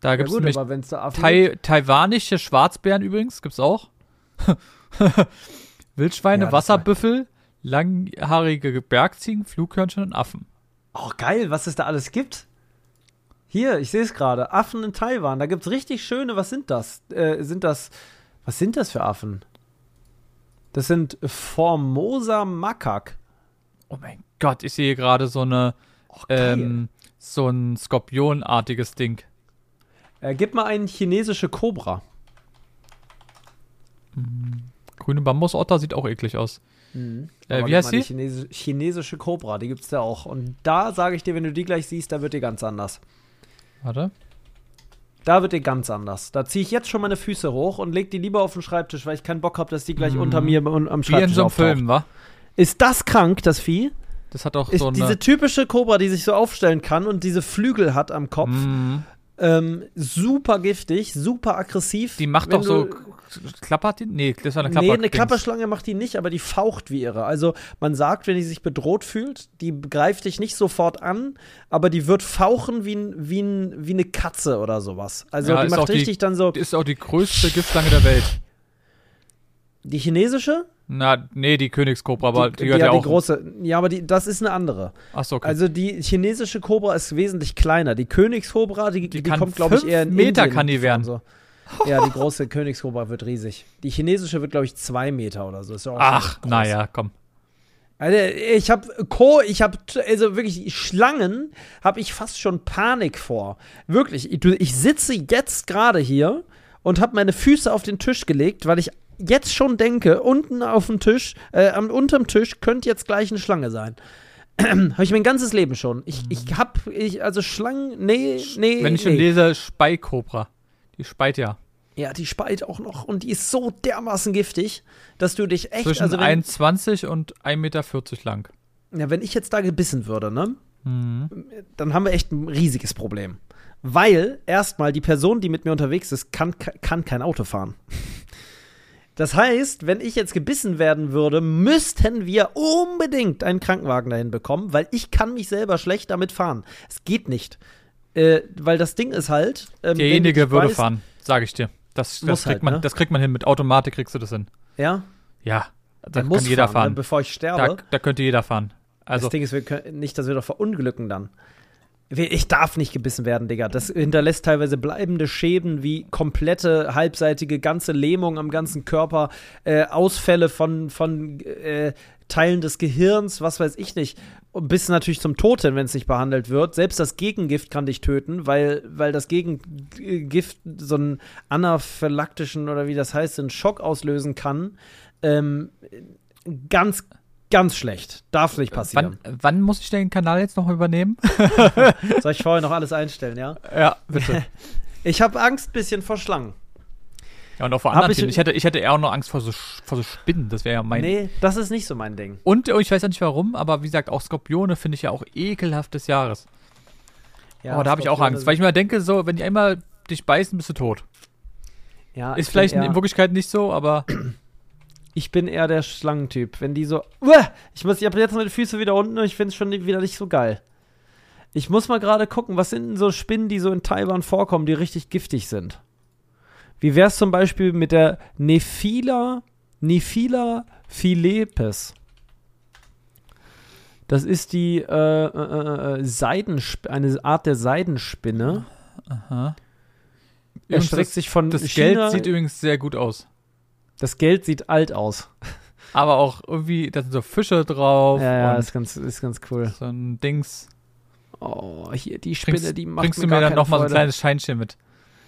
Da ja, gibt es gut, nämlich aber wenn es da Affen Tai taiwanische Schwarzbären übrigens, gibt's auch. Wildschweine, Ja, Wasserbüffel, langhaarige Bergziegen, Flughörnchen und Affen. Oh, geil, was es da alles gibt. Hier, ich sehe es gerade. Affen in Taiwan. Da gibt's richtig schöne, was sind das? Äh, sind das, was sind das für Affen? Das sind Formosa Makak. Oh mein Gott, ich sehe gerade so eine, Oh, ähm, so ein Skorpionartiges Ding. Äh, gib mal einen chinesische Kobra. Grüne Bambusotter sieht auch eklig aus. Äh, Aber wie heißt die? Chinesi chinesische Kobra, die gibt's da auch. Und da sage ich dir, wenn du die gleich siehst, da wird die ganz anders. Warte. Da wird die ganz anders. Da ziehe ich jetzt schon meine Füße hoch und leg die lieber auf den Schreibtisch, weil ich keinen Bock habe, dass die gleich unter mir am Mhm. Wie in Schreibtisch so einem auftaucht. Film, wa? Ist das krank, das Vieh? Das hat auch Ist so eine. diese typische Kobra, die sich so aufstellen kann und diese Flügel hat am Kopf. Mhm. Ähm, super giftig, super aggressiv. Die macht Wenn doch so. Klappert die? Nee, das war eine Klapper. Nee, eine Klapperschlange macht die nicht, aber die faucht wie irre. Also man sagt, wenn die sich bedroht fühlt, die greift dich nicht sofort an, aber die wird fauchen wie, wie, wie eine Katze oder sowas. Also Ja, die macht die- richtig dann so. Ist auch die größte Giftschlange der Welt. Die chinesische? Na, nee, die Königskobra, aber die, die, gehört ja, ja die auch. große. Ja, aber die, das ist eine andere. Achso, okay. Also die chinesische Kobra ist wesentlich kleiner. Die Königskobra, die, die, kann kommt, glaube ich, eher in Meter Indien kann die werden. So. Ja, die große Königskobra wird riesig. Die chinesische wird, glaube ich, zwei Meter oder so. Ist ja auch Ach, naja, komm. Alter, ich habe Co, ich habe also wirklich Schlangen, habe ich fast schon Panik vor. Wirklich, ich, ich sitze jetzt gerade hier und habe meine Füße auf den Tisch gelegt, weil ich jetzt schon denke, unten auf dem Tisch, äh, am unterm Tisch könnte jetzt gleich eine Schlange sein. habe ich mein ganzes Leben schon. Ich, ich hab, ich, also Schlangen, nee, nee. Wenn ich schon nee. lese, Speikobra. Die speit ja. Ja, die speit auch noch und die ist so dermaßen giftig, dass du dich echt, Zwischen also wenn, 1,20 und 1,40 Meter lang. ja, wenn ich jetzt da gebissen würde, ne? Mhm. dann haben wir echt ein riesiges Problem. Weil erstmal die Person, die mit mir unterwegs ist, kann, kann kein Auto fahren. Das heißt, wenn ich jetzt gebissen werden würde, müssten wir unbedingt einen Krankenwagen dahin bekommen, weil ich kann mich selber schlecht damit fahren. Es geht nicht. Äh, weil das Ding ist halt. Ähm, Derjenige würde weiß- fahren, sage ich dir. Das, das, Muss kriegt halt, man, ne? das kriegt man hin. Mit Automatik kriegst du das hin. Ja, Ja, da kann jeder fahren, fahren. Ne, bevor ich sterbe. Da, da könnte jeder fahren. Also, das Ding ist, wir können, nicht, dass wir doch verunglücken dann. Ich darf nicht gebissen werden, Digga. Das hinterlässt teilweise bleibende Schäden wie komplette, halbseitige, ganze Lähmung am ganzen Körper, äh, Ausfälle von, von äh, Teilen des Gehirns, was weiß ich nicht. Bis natürlich zum Tod hin, wenn es nicht behandelt wird. Selbst das Gegengift kann dich töten, weil, weil das Gegengift so einen anaphylaktischen oder wie das heißt, einen Schock auslösen kann. Ähm, ganz, ganz schlecht. Darf nicht passieren. wann, wann muss ich den Kanal jetzt noch übernehmen? Soll ich vorher noch alles einstellen, ja? ja, bitte. Ich habe Angst ein bisschen vor Schlangen. Ja, und auch vor anderen ich-. Ich hätte, ich hätte eher auch noch Angst vor so, vor so Spinnen. Das wäre ja mein. Nee, das ist nicht so mein Ding. Und oh, ich weiß ja nicht warum, aber wie gesagt, auch Skorpione finde ich ja auch ekelhaft des Jahres. oh, da habe ich auch Angst, weil ich mir denke, so, wenn die einmal dich beißen, bist du tot. ja, Ist ich vielleicht in eher, Wirklichkeit nicht so, aber Ich bin eher der Schlangentyp. Wenn die so. Uah! Ich, muss- ich habe jetzt meine Füße wieder unten und ich finde es schon wieder nicht so geil. Ich muss mal gerade gucken, was sind denn so Spinnen, die so in Taiwan vorkommen, die richtig giftig sind? Wie wär's zum Beispiel mit der Nephila, Nephila philepes? Das ist die äh, äh, äh, Seidensp eine Art der Seidenspinne. Aha. Er Übrigens, streckt das, sich von das China. Geld sieht übrigens sehr gut aus. Das Geld sieht alt aus. Aber auch irgendwie, da sind so Fische drauf. ja, ja, ist ganz, ist ganz cool. so ein Dings. Oh, hier die Spinne, Bringst, die macht bringst mir du mir dann keine noch mal so ein kleines Scheinchen mit.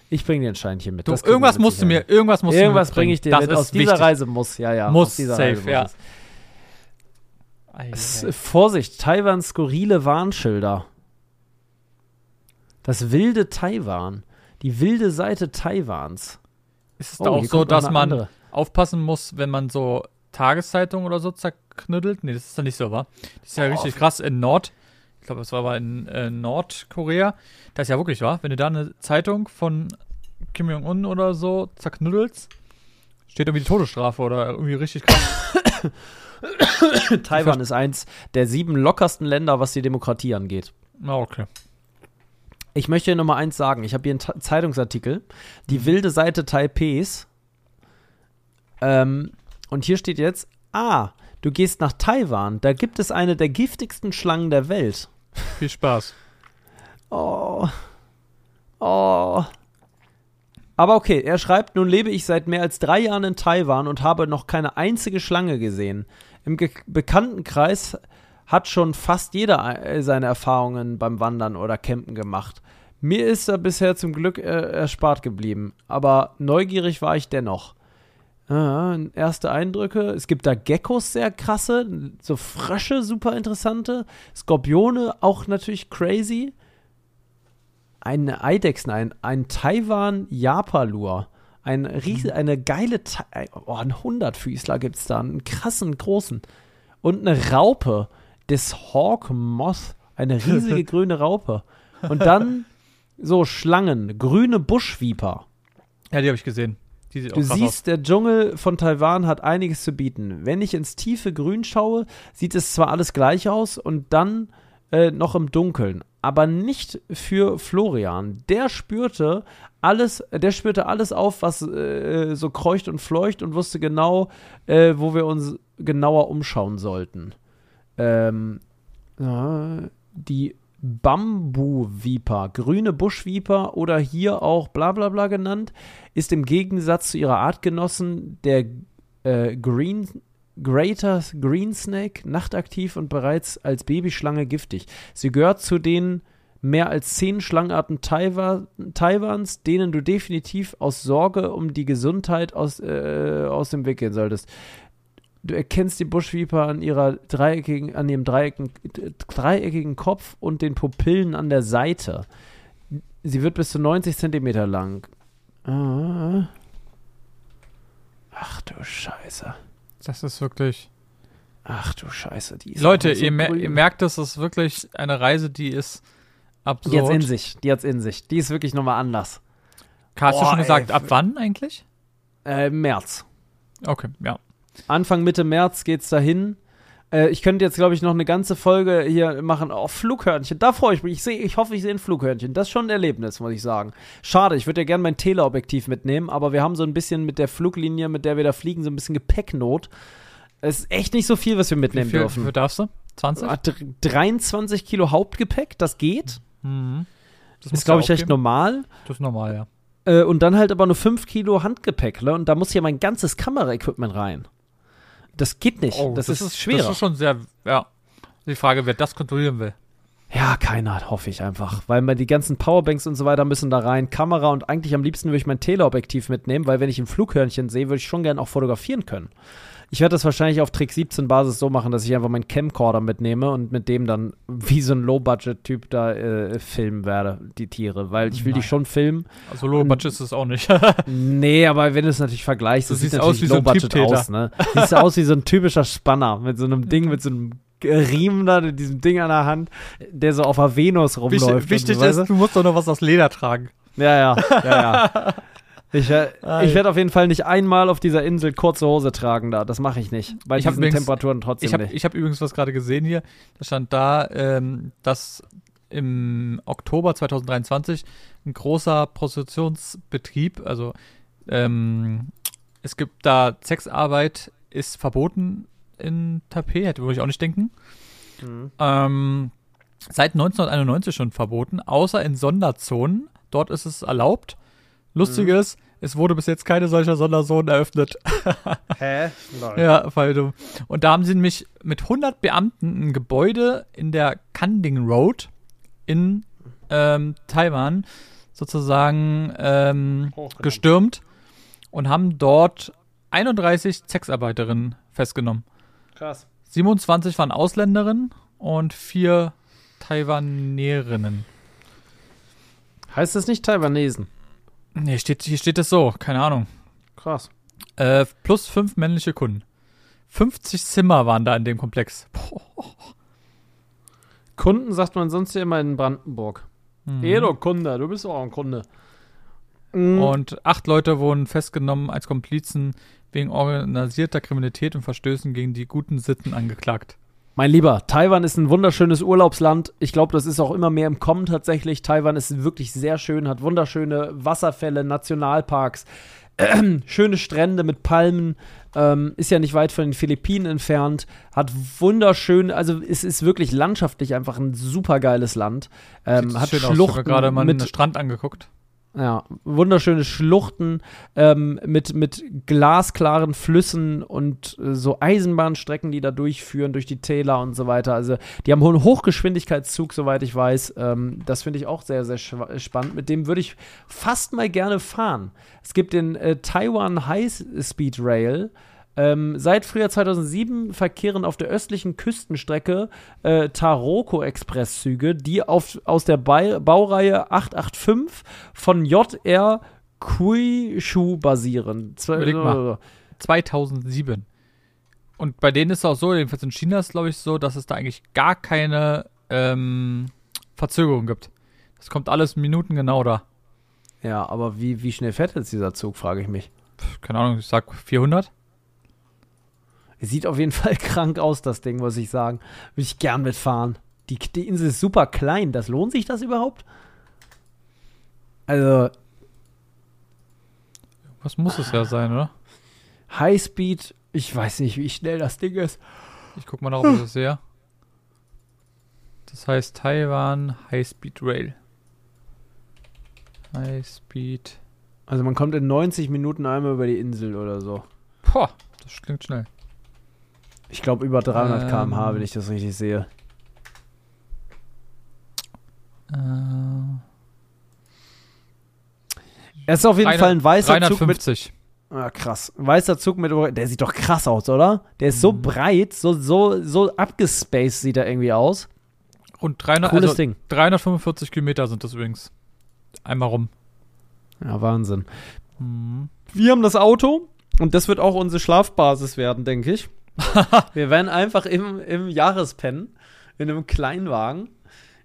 Ich bringe dir ein Scheinchen mit. Du, das irgendwas musst du mir, irgendwas musst Irgendwas du mir bringe ich dir mitbringen. mit. Das Aus ist dieser wichtig. Reise muss, ja, ja. Muss safe, Reise muss ja. es. Vorsicht, Taiwans skurrile Warnschilder. Das wilde Taiwan. Die wilde Seite Taiwans. Ist es Oh, da auch so, dass man andere. Aufpassen muss, wenn man so Tageszeitungen oder so zerknüttelt? Nee, das ist ja nicht so, wa? Das ist ja Oh. richtig krass in Nord. Ich glaube, das war aber in äh, Nordkorea. Das ist ja wirklich wahr. Wenn du da eine Zeitung von Kim Jong-un oder so zerknüttelst, steht irgendwie die Todesstrafe oder irgendwie richtig krass. Taiwan ist eins der sieben lockersten Länder, was die Demokratie angeht. Okay. Ich möchte dir noch mal eins sagen. Ich habe hier einen Ta Zeitungsartikel. Die Mhm. wilde Seite Taipehs. Ähm, und hier steht jetzt, ah, du gehst nach Taiwan. Da gibt es eine der giftigsten Schlangen der Welt. Viel Spaß. Oh. Oh. Aber okay, er schreibt, nun lebe ich seit mehr als drei Jahren in Taiwan und habe noch keine einzige Schlange gesehen. Im Ge Bekanntenkreis hat schon fast jeder äh, seine Erfahrungen beim Wandern oder Campen gemacht. Mir ist er bisher zum Glück äh, erspart geblieben, aber neugierig war ich dennoch. Ah, erste Eindrücke. Es gibt da Geckos, sehr krasse, so Frösche, super interessante, Skorpione, auch natürlich crazy. Eine Eidechsen, ein, ein Taiwan-Japalur. Ein ries eine geile, oh, ein Hundertfüßler gibt es da, einen krassen, großen. Und eine Raupe, des Hawk Moth, eine riesige grüne Raupe. Und dann so Schlangen, grüne Buschviper. Ja, die habe ich gesehen. Du siehst, der Dschungel von Taiwan hat einiges zu bieten. Wenn ich ins tiefe Grün schaue, sieht es zwar alles gleich aus und dann äh, noch im Dunkeln, aber nicht für Florian. Der spürte alles, der spürte alles auf, was äh, so kreucht und fleucht und wusste genau, äh, wo wir uns genauer umschauen sollten. Ähm, ja, die Bambu-Viper, grüne Buschviper oder hier auch bla bla bla genannt, ist im Gegensatz zu ihrer Artgenossen der äh, Green, Greater Green Snake nachtaktiv und bereits als Babyschlange giftig. Sie gehört zu den mehr als zehn Schlangenarten Taiwa Taiwans, denen du definitiv aus Sorge um die Gesundheit aus, äh, aus dem Weg gehen solltest. Du erkennst die Buschviper an ihrer dreieckigen, an ihrem dreieckigen, dreieckigen Kopf und den Pupillen an der Seite. Sie wird bis zu 90 Zentimeter lang. Ah. Ach du Scheiße. Das ist wirklich. Ach du Scheiße. Die ist Leute, so ihr, mer ihr merkt, das ist wirklich eine Reise, die ist absurd. Die hat's in sich. Die hat's in sich. Die ist wirklich nochmal anders. Hast du Boah, schon gesagt, ey. ab wann eigentlich? Äh, März. Okay, ja. Anfang Mitte März geht's dahin. Äh, ich könnte jetzt, glaube ich, noch eine ganze Folge hier machen. Oh, Flughörnchen. Da freue ich mich. Ich, seh, ich hoffe, ich sehe ein Flughörnchen. Das ist schon ein Erlebnis, muss ich sagen. Schade, ich würde ja gerne mein Teleobjektiv mitnehmen, aber wir haben so ein bisschen mit der Fluglinie, mit der wir da fliegen, so ein bisschen Gepäcknot. Es ist echt nicht so viel, was wir Wie mitnehmen viel, wie dürfen. viel darfst du? 20? Ah, dr- 23 Kilo Hauptgepäck, das geht. Mhm. Das ist, glaube ich, recht normal. Das ist normal, ja. Äh, und dann halt aber nur 5 Kilo Handgepäck, ne? Und da muss ja mein ganzes Kameraequipment rein. Das geht nicht. Oh, das, ist, schwerer. Oh, Das ist schon sehr, ja. Die Frage, wer das kontrollieren will. ja, keiner, hoffe ich einfach. Weil man die ganzen Powerbanks und so weiter müssen da rein. Kamera und eigentlich am liebsten würde ich mein Teleobjektiv mitnehmen, weil wenn ich ein Flughörnchen sehe, würde ich schon gerne auch fotografieren können. Ich werde das wahrscheinlich auf Trick 17 Basis so machen, dass ich einfach meinen Camcorder mitnehme und mit dem dann wie so ein Low-Budget-Typ da äh, filmen werde, die Tiere. Weil ich will die Nein. schon filmen. Also Low Budget ist es auch nicht. Nee, aber wenn du es natürlich vergleichst, Du das sieht natürlich wie so ein low-budget Triebtäter. aus, ne? Siehst du aus wie so ein typischer Spanner mit so einem Ding, mit so einem Riemen da, mit diesem Ding an der Hand, der so auf der Venus rumläuft. wichtig wichtig so, weißt ist, du musst doch noch was aus Leder tragen. du? Ja, ja, ja, ja. Ich, äh, ich werde auf jeden Fall nicht einmal auf dieser Insel kurze Hose tragen da. Das mache ich nicht. Bei Ich hab diesen übrigens- Temperaturen trotzdem Ich habe nicht. ich hab übrigens was gerade gesehen hier. Da stand da, ähm, dass im Oktober 2023 ein großer Prostitutionsbetrieb, also ähm, es gibt da Sexarbeit ist verboten in Taipei, hätte würde ich auch nicht denken. Mhm. Ähm, seit 1991 schon verboten, außer in Sonderzonen. Dort ist es erlaubt. Lustig ist, es wurde bis jetzt keine solcher Sonderzonen eröffnet. Hä? Lol. ja, voll dumm. Und da haben sie nämlich mit 100 Beamten ein Gebäude in der Kanding Road in ähm, Taiwan sozusagen ähm, gestürmt und haben dort 31 Sexarbeiterinnen festgenommen. Krass. 27 waren Ausländerinnen und vier Taiwanerinnen. Heißt das nicht Taiwanesen? Nee, steht, hier steht es so, keine Ahnung. Krass. Äh, plus fünf männliche Kunden. 50 Zimmer waren da in dem Komplex. Boah. Kunden sagt man sonst ja immer in Brandenburg. Mhm. Du Kunde, du bist auch ein Kunde. Mhm. Und acht Leute wurden festgenommen als Komplizen wegen organisierter Kriminalität und Verstößen gegen die guten Sitten angeklagt. Mein Lieber, Taiwan ist ein wunderschönes Urlaubsland. Ich glaube, das ist auch immer mehr im Kommen tatsächlich. Taiwan ist wirklich sehr schön, hat wunderschöne Wasserfälle, Nationalparks, schöne Strände mit Palmen, ähm, ist ja nicht weit von den Philippinen entfernt, hat wunderschön, also es ist wirklich landschaftlich einfach ein super geiles Land. Ähm, hat schön aus. Ich Schluchten gerade mal mit einen Strand angeguckt. Ja, wunderschöne Schluchten ähm, mit, mit glasklaren Flüssen und äh, so Eisenbahnstrecken, die da durchführen, durch die Täler und so weiter. Also, die haben einen Hochgeschwindigkeitszug, soweit ich weiß. Ähm, das finde ich auch sehr, sehr spannend. Mit dem würde ich fast mal gerne fahren. Es gibt den äh, Taiwan High Speed Rail. Ähm, seit Frühjahr 2007 verkehren auf der östlichen Küstenstrecke äh, Taroko-Expresszüge, die auf, aus der Bai- Baureihe 885 von JR Kuishu basieren. Zwei- Überleg mal. 2007. Und bei denen ist es auch so, jedenfalls in China ist es, glaube ich, so, dass es da eigentlich gar keine ähm, Verzögerung gibt. Das kommt alles minutengenau da. Ja, aber wie, wie schnell fährt jetzt dieser Zug, frage ich mich. Keine Ahnung, ich sag 400. Sieht auf jeden Fall krank aus, das Ding, muss ich sagen. Würde ich gern mitfahren. Die, die Insel ist super klein. Das lohnt sich das überhaupt? Also, Was muss es ja sein, oder? Highspeed, ich weiß nicht, wie schnell das Ding ist. Ich guck mal nach, ob ich das sehe. Das heißt Taiwan High Speed Rail. High Speed. Also man kommt in 90 Minuten einmal über die Insel oder so. Boah, das klingt schnell. Ich glaube über 300 Ähm. km/h, wenn ich das richtig sehe. Äh, Es ist auf jeden Dreihundert- Fall ein weißer Zug mit. 350. Ah, krass. Ein weißer Zug mit. Der sieht doch krass aus, oder? Der ist so Mhm. breit, so, so, so abgespaced sieht er irgendwie aus. Rund 300, Cooles also Ding. 345 Kilometer sind das übrigens. Einmal rum. Ja, Wahnsinn. Mhm. Wir haben das Auto und das wird auch unsere Schlafbasis werden, denke ich. Wir werden einfach im, im Jahrespennen in einem Kleinwagen.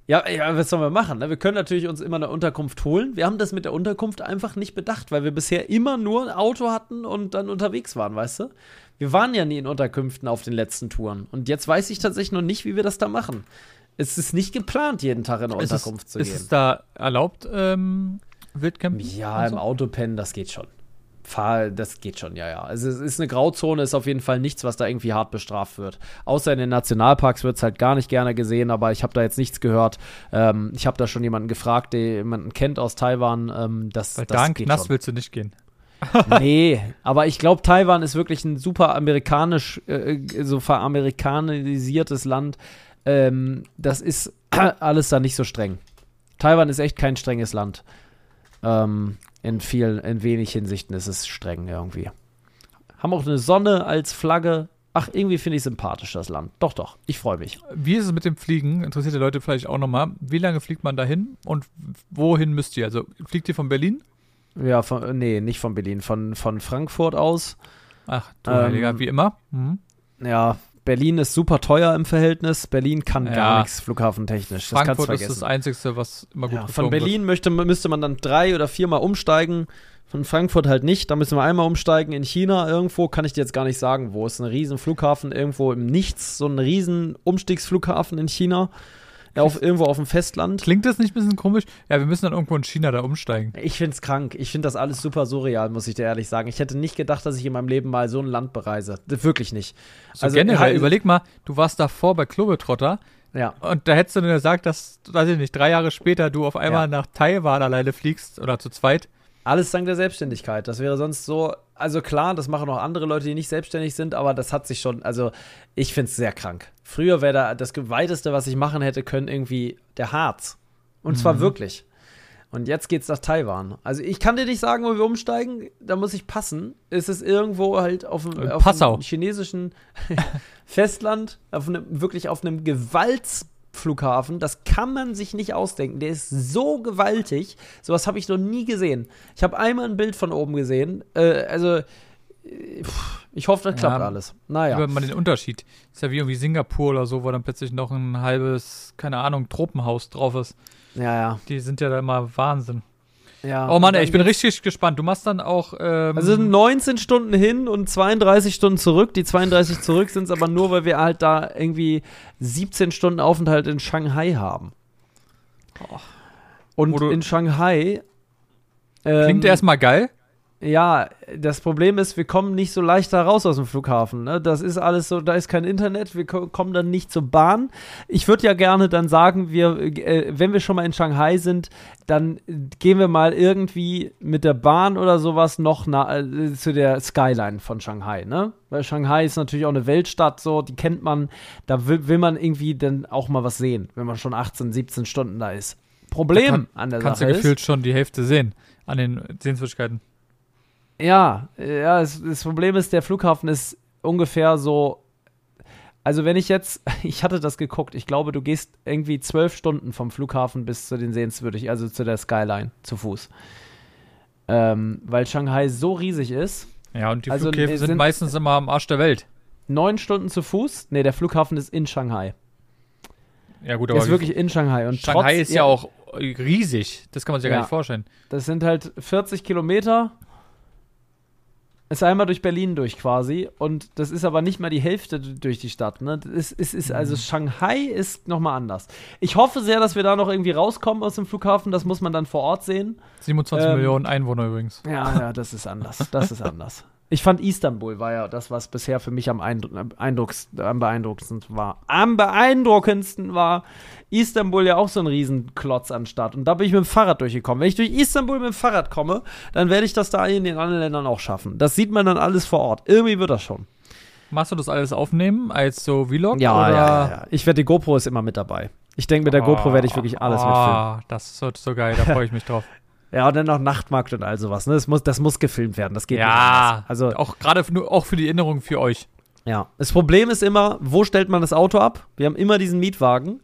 Ja, ja, was sollen wir machen? Ne? Wir können natürlich uns immer eine Unterkunft holen. Wir haben das mit der Unterkunft einfach nicht bedacht, weil wir bisher immer nur ein Auto hatten und dann unterwegs waren, weißt du? Wir waren ja nie in Unterkünften auf den letzten Touren. Und jetzt weiß ich tatsächlich noch nicht, wie wir das da machen. Es ist nicht geplant, jeden Tag in eine Ist, es, Unterkunft zu ist gehen. es da erlaubt, ähm, Wildcampen? Ja, und im so? Auto pennen, das geht schon. Fahr, das geht schon, ja, ja. Also es ist eine Grauzone, ist auf jeden Fall nichts, was da irgendwie hart bestraft wird. Außer in den Nationalparks wird es halt gar nicht gerne gesehen, aber ich habe da jetzt nichts gehört. Ähm, ich habe da schon jemanden gefragt, der jemanden kennt aus Taiwan. Ähm, das, Weil das da in Knast schon. willst du nicht gehen. Nee, aber ich glaube, Taiwan ist wirklich ein super amerikanisch, äh, so veramerikanisiertes Land. Ähm, das ist alles da nicht so streng. Taiwan ist echt kein strenges Land. Ähm, in vielen, in wenig Hinsichten ist es streng irgendwie. Haben auch eine Sonne als Flagge. Ach, irgendwie finde ich sympathisch das Land. Doch, doch, ich freue mich. Wie ist es mit dem Fliegen? Interessiert die Leute vielleicht auch nochmal. Wie lange fliegt man dahin und wohin müsst ihr? Also fliegt ihr von Berlin? Ja, von, nee, nicht von Berlin, von, von Frankfurt aus. Ach, du Ähm, Heiliger, wie immer. Mhm. Ja, Berlin ist super teuer im Verhältnis. Berlin kann Ja. gar nichts flughafentechnisch. Das Frankfurt ist das Einzige, was immer gut Ja, von Berlin möchte, müsste man dann drei oder viermal umsteigen. Von Frankfurt halt nicht. Da müssen wir einmal umsteigen. In China irgendwo, kann ich dir jetzt gar nicht sagen, wo. Ist ein riesen Flughafen irgendwo im Nichts. So ein riesen Umstiegsflughafen in China. Auf, irgendwo auf dem Festland. Klingt das nicht ein bisschen komisch? Ja, wir müssen dann irgendwo in China da umsteigen. Ich find's krank. Ich find das alles super surreal, muss ich dir ehrlich sagen. Ich hätte nicht gedacht, dass ich in meinem Leben mal so ein Land bereise. Wirklich nicht. So also generell, halt, überleg mal, du warst davor bei Klobetrotter. Ja. Und da hättest du nur gesagt, dass, weiß ich nicht, drei Jahre später du auf einmal ja. nach Taiwan alleine fliegst oder zu zweit. Alles dank der Selbstständigkeit. Das wäre sonst so, also klar, das machen auch andere Leute, die nicht selbstständig sind, aber das hat sich schon, also ich finde es sehr krank. Früher wäre da das weiteste, was ich machen hätte können, irgendwie der Harz. Und mhm. zwar wirklich. Und jetzt geht's nach Taiwan. Also ich kann dir nicht sagen, wo wir umsteigen, da muss ich passen. Es ist irgendwo halt auf dem, auf dem chinesischen Festland, auf einem, wirklich auf einem Gewaltsflughafen. Das kann man sich nicht ausdenken. Der ist so gewaltig. Sowas habe ich noch nie gesehen. Ich habe einmal ein Bild von oben gesehen. Äh, also ich hoffe, das klappt ja, alles. Naja. Über mal den Unterschied. Ist ja wie irgendwie Singapur oder so, wo dann plötzlich noch ein halbes, keine Ahnung, Tropenhaus drauf ist. Ja, ja. Die sind ja da immer Wahnsinn. Ja. Oh Mann, ey, ich bin richtig gespannt. Du machst dann auch. Ähm also 19 Stunden hin und 32 Stunden zurück. Die 32 zurück sind es aber nur, weil wir halt da irgendwie 17 Stunden Aufenthalt in Shanghai haben. Oh. Und in Shanghai. Ähm, Klingt erstmal geil. Ja, das Problem ist, wir kommen nicht so leicht da raus aus dem Flughafen. Ne? Das ist alles so, da ist kein Internet, wir kommen dann nicht zur Bahn. Ich würde ja gerne dann sagen, wir, äh, wenn wir schon mal in Shanghai sind, dann gehen wir mal irgendwie mit der Bahn oder sowas noch na, äh, zu der Skyline von Shanghai. Ne? Weil Shanghai ist natürlich auch eine Weltstadt, so, die kennt man. Da will, will man irgendwie dann auch mal was sehen, wenn man schon 18, 17 Stunden da ist. Problem kann, an der kannst Sache du gefühlt schon die Hälfte sehen an den Sehenswürdigkeiten. Ja, ja, es, das Problem ist, der Flughafen ist ungefähr so. Also, wenn ich jetzt, ich hatte das geguckt, ich glaube, du gehst irgendwie zwölf Stunden vom Flughafen bis zu den Sehenswürdig, also zu der Skyline, zu Fuß. Ähm, weil Shanghai so riesig ist. Ja, und die also, Flughäfen sind, sind meistens immer am Arsch der Welt. Neun Stunden zu Fuß? Nee, der Flughafen ist in Shanghai. Ja, gut, aber. Ist wirklich in Shanghai. Und Shanghai trotz, ist ja, auch riesig. Das kann man sich ja, gar nicht vorstellen. Das sind halt 40 Kilometer ist einmal durch Berlin durch quasi und das ist aber nicht mal die Hälfte durch die Stadt. Ne? Es ist, ist, also mhm. Shanghai ist nochmal anders. Ich hoffe sehr, dass wir da noch irgendwie rauskommen aus dem Flughafen. Das muss man dann vor Ort sehen. 27 ähm, Millionen Einwohner übrigens. Ja, ja, das ist anders. Das ist anders. Ich fand Istanbul war ja das, was bisher für mich am, Eindrucks, am beeindruckendsten war. Am beeindruckendsten war Istanbul ja auch so ein Riesenklotz an Stadt. Und da bin ich mit dem Fahrrad durchgekommen. Wenn ich durch Istanbul mit dem Fahrrad komme, dann werde ich das da in den anderen Ländern auch schaffen. Das sieht man dann alles vor Ort. Irgendwie wird das schon. Machst du das alles aufnehmen als so Vlog? Ja, oder? ja, ja, ja. Ich werde die GoPro ist immer mit dabei. Ich denke, mit der oh, GoPro werde ich wirklich alles oh, mitfilmen. Das wird so geil, da freue ich mich drauf. Ja, und dann noch Nachtmarkt und all sowas. Ne? Das, muss, das muss gefilmt werden. Das geht ja, nicht Also auch gerade auch für die Erinnerung für euch. Ja. Das Problem ist immer, wo stellt man das Auto ab? Wir haben immer diesen Mietwagen.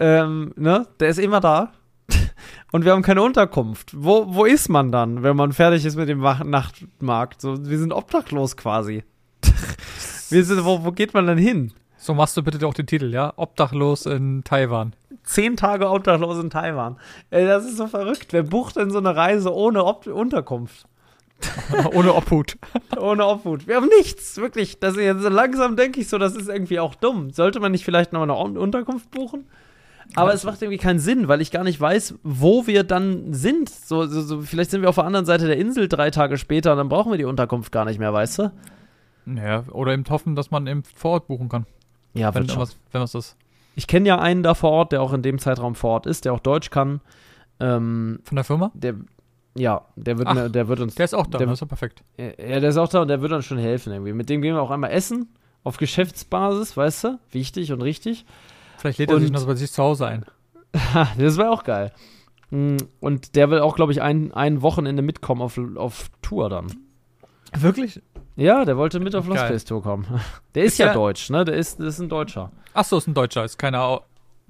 Ähm, ne? Der ist immer da. Und wir haben keine Unterkunft. Wo, wo ist man dann, wenn man fertig ist mit dem Nachtmarkt? So, wir sind obdachlos quasi. wir sind, wo, wo geht man dann hin? So machst du bitte auch den Titel, ja? Obdachlos in Taiwan zehn Tage obdachlos in Taiwan. Ey, das ist so verrückt. Wer bucht denn so eine Reise ohne Ob Unterkunft? ohne Obhut. ohne Obhut. Wir haben nichts, wirklich. Das jetzt langsam denke ich so, das ist irgendwie auch dumm. Sollte man nicht vielleicht noch eine Unterkunft buchen? Aber ja. es macht irgendwie keinen Sinn, weil ich gar nicht weiß, wo wir dann sind. So, so, so, vielleicht sind wir auf der anderen Seite der Insel drei Tage später und dann brauchen wir die Unterkunft gar nicht mehr, weißt du? Ja, oder eben hoffen, dass man eben vor Ort buchen kann. Ja, wenn, was, wenn was ist. Ich kenne ja einen da vor Ort, der auch in dem Zeitraum vor Ort ist, der auch Deutsch kann. Ähm, Von der Firma? Der, ja, der wird, Ach, der wird uns. Der ist auch da, der, das ist perfekt. Ja, der ist auch da und der wird uns schon helfen irgendwie. Mit dem gehen wir auch einmal essen, auf Geschäftsbasis, weißt du? Wichtig und richtig. Vielleicht lädt er und, sich noch bei sich zu Hause ein. das wäre auch geil. Mm, und der will auch, glaube ich, ein, ein Wochenende mitkommen auf, auf Tour dann. Wirklich? Ja, der wollte mit auf Lost Place Tour kommen. Der ist, ist ja der? deutsch, ne? Der ist, der ist ein Deutscher. Ach so, ist ein Deutscher, ist keiner. Au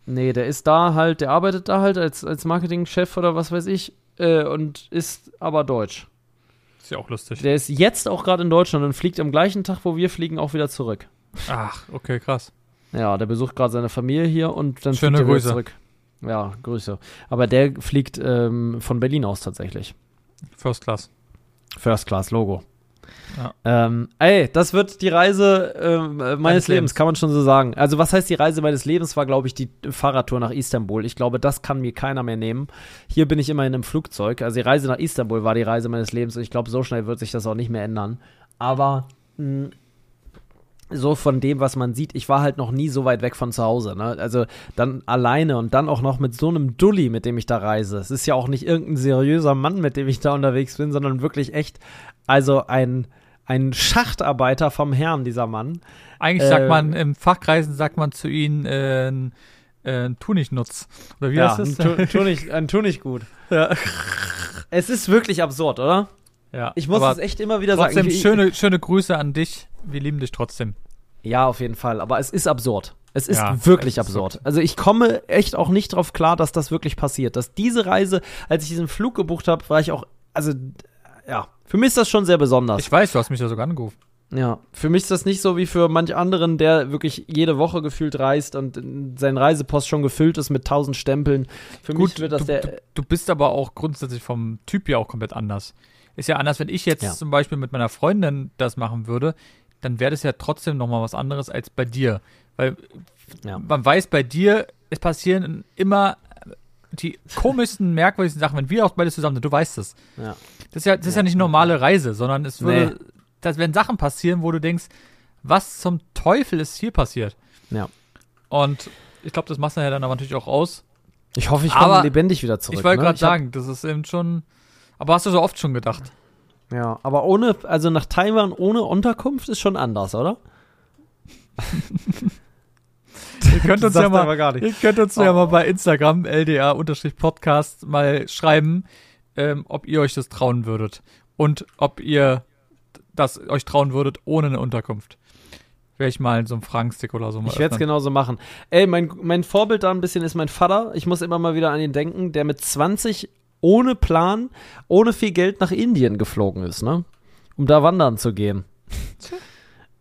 nee, der ist da halt, der arbeitet da halt als, als Marketingchef oder was weiß ich äh, und ist aber deutsch. Ist ja auch lustig. Der ist jetzt auch gerade in Deutschland und fliegt am gleichen Tag, wo wir fliegen, auch wieder zurück. Ach, okay, krass. Ja, der besucht gerade seine Familie hier und dann Schöne fliegt er Grüße. zurück. Ja, Grüße. Aber der fliegt ähm, von Berlin aus tatsächlich. First Class. First Class Logo. Ja. Ähm, ey, das wird die Reise äh, meines Lebens, Lebens, kann man schon so sagen. Also, was heißt die Reise meines Lebens? War, glaube ich, die Fahrradtour nach Istanbul. Ich glaube, das kann mir keiner mehr nehmen. Hier bin ich immer in einem Flugzeug. Also, die Reise nach Istanbul war die Reise meines Lebens und ich glaube, so schnell wird sich das auch nicht mehr ändern. Aber mh, hm, so von dem, was man sieht, ich war halt noch nie so weit weg von zu Hause. Ne? Also dann alleine und dann auch noch mit so einem Dulli, mit dem ich da reise. Es ist ja auch nicht irgendein seriöser Mann, mit dem ich da unterwegs bin, sondern wirklich echt, also ein, ein Schachtarbeiter vom Herrn, dieser Mann. Eigentlich äh, sagt man, im Fachkreisen sagt man zu ihnen, äh, äh, Tunignutz. Oder wie ja, heißt das? Ein, Tunig, ein Tunichgut. Ja. Es ist wirklich absurd, oder? Ja. Ich muss es echt immer wieder trotzdem sagen. Trotzdem schöne, schöne Grüße an dich. Wir lieben dich trotzdem. Ja, auf jeden Fall. Aber es ist absurd. Es ist ja, wirklich absurd. Also ich komme echt auch nicht drauf klar, dass das wirklich passiert. Dass diese Reise, als ich diesen Flug gebucht habe, war ich auch, also ja, für mich ist das schon sehr besonders. Ich weiß, du hast mich ja sogar angerufen. Ja, für mich ist das nicht so wie für manch anderen, der wirklich jede Woche gefühlt reist und sein Reisepost schon gefüllt ist mit tausend Stempeln. Für Gut, mich wird das du, der. Du, du, bist aber auch grundsätzlich vom Typ ja auch komplett anders. Ist ja anders, wenn ich jetzt ja. zum Beispiel mit meiner Freundin das machen würde dann wäre das ja trotzdem nochmal was anderes als bei dir. Weil ja. man weiß, bei dir, es passieren immer die komischsten, merkwürdigsten Sachen, wenn wir auch beide zusammen sind, du weißt es. Ja. Das ist ja, das ist ja nicht eine normale Reise, sondern es würde, nee. das werden Sachen passieren, wo du denkst, was zum Teufel ist hier passiert? Ja. Und ich glaube, das machst du ja dann aber natürlich auch aus. Ich hoffe, ich komme lebendig wieder zurück. Ich wollte ne? gerade sagen, das ist eben schon. Aber hast du so oft schon gedacht? Ja, aber ohne, also nach Taiwan ohne Unterkunft ist schon anders, oder? ihr könnt uns ja mal, ihr könnt uns oh. ja mal bei Instagram LDA-Podcast mal schreiben, ähm, ob ihr euch das trauen würdet und ob ihr das euch trauen würdet ohne eine Unterkunft. Wäre ich mal in so einem Fragenstick oder so mal. Ich werde es genauso machen. Ey, mein, mein Vorbild da ein bisschen ist mein Vater. Ich muss immer mal wieder an ihn denken, der mit 20 ohne Plan, ohne viel Geld nach Indien geflogen ist, ne? Um da wandern zu gehen.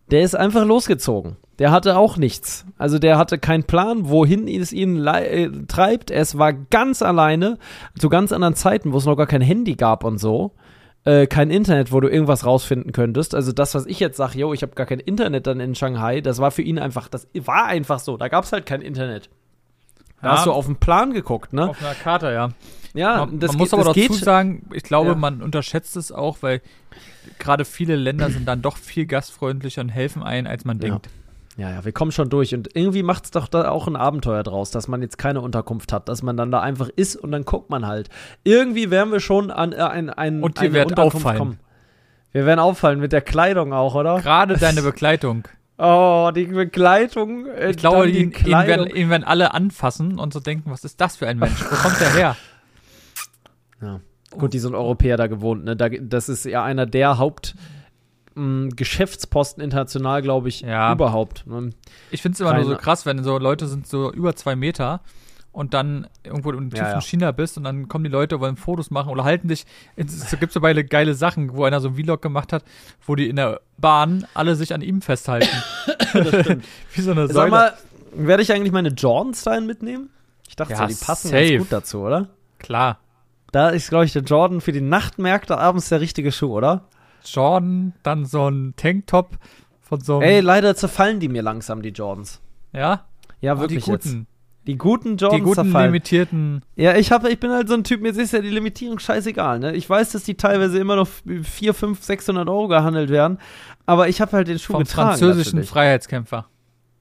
Der ist einfach losgezogen. Der hatte auch nichts. Also der hatte keinen Plan, wohin es ihn äh, treibt. Es war ganz alleine, zu ganz anderen Zeiten, wo es noch gar kein Handy gab und so. Äh, kein Internet, wo du irgendwas rausfinden könntest. Also das, was ich jetzt sage, yo, ich habe gar kein Internet dann in Shanghai, das war für ihn einfach, das war einfach so. Da gab es halt kein Internet. Da ja. hast du auf den Plan geguckt, ne? Auf einer Karte, ja. Ja, man, das man muss aber dazu geht. sagen, ich glaube, ja. man unterschätzt es auch, weil gerade viele Länder sind dann doch viel gastfreundlicher und helfen ein, als man ja. denkt. Ja, ja, wir kommen schon durch. Und irgendwie macht es doch da auch ein Abenteuer draus, dass man jetzt keine Unterkunft hat, dass man dann da einfach ist und dann guckt man halt. Irgendwie werden wir schon an äh, ein, ein, und eine Unterkunft auffallen. kommen. Wir werden auffallen mit der Kleidung auch, oder? Gerade deine Bekleidung. Oh, die Begleitung. Äh, ich glaube, die ihn, ihn, werden, ihn werden alle anfassen und so denken, was ist das für ein Mensch? Wo kommt der her? Ja. Gut, die sind Europäer da gewohnt, ne? Da, das ist ja einer der Haupt- Geschäftsposten international, glaube ich, ja. überhaupt. Ne? Ich finde es immer Keine. nur so krass, wenn so Leute sind so über zwei Meter und dann irgendwo im tiefen ja, ja. China bist und dann kommen die Leute, wollen Fotos machen oder halten dich. Es gibt so beide geile Sachen, wo einer so ein Vlog gemacht hat, wo die in der Bahn alle sich an ihm festhalten. Wie so eine Säule. Sag mal, werde ich eigentlich meine Jordans dahin mitnehmen? Ich dachte so, die passen safe. ganz gut dazu, oder? Klar. Da ist, glaube ich, der Jordan für die Nachtmärkte abends der richtige Schuh, oder? Jordan, dann so ein Tanktop von so einem. Ey, leider zerfallen die mir langsam, die Jordans. Ja? Ja, wirklich. Die guten. Jetzt. Die guten Jordans Die guten zerfallen. limitierten. Ja, ich, hab, ich bin halt so ein Typ, mir ist ja die Limitierung scheißegal. Ne? Ich weiß, dass die teilweise immer noch 4, 5, 600 Euro gehandelt werden. Aber ich habe halt den Schuh Vom getragen. französischen natürlich. Freiheitskämpfer.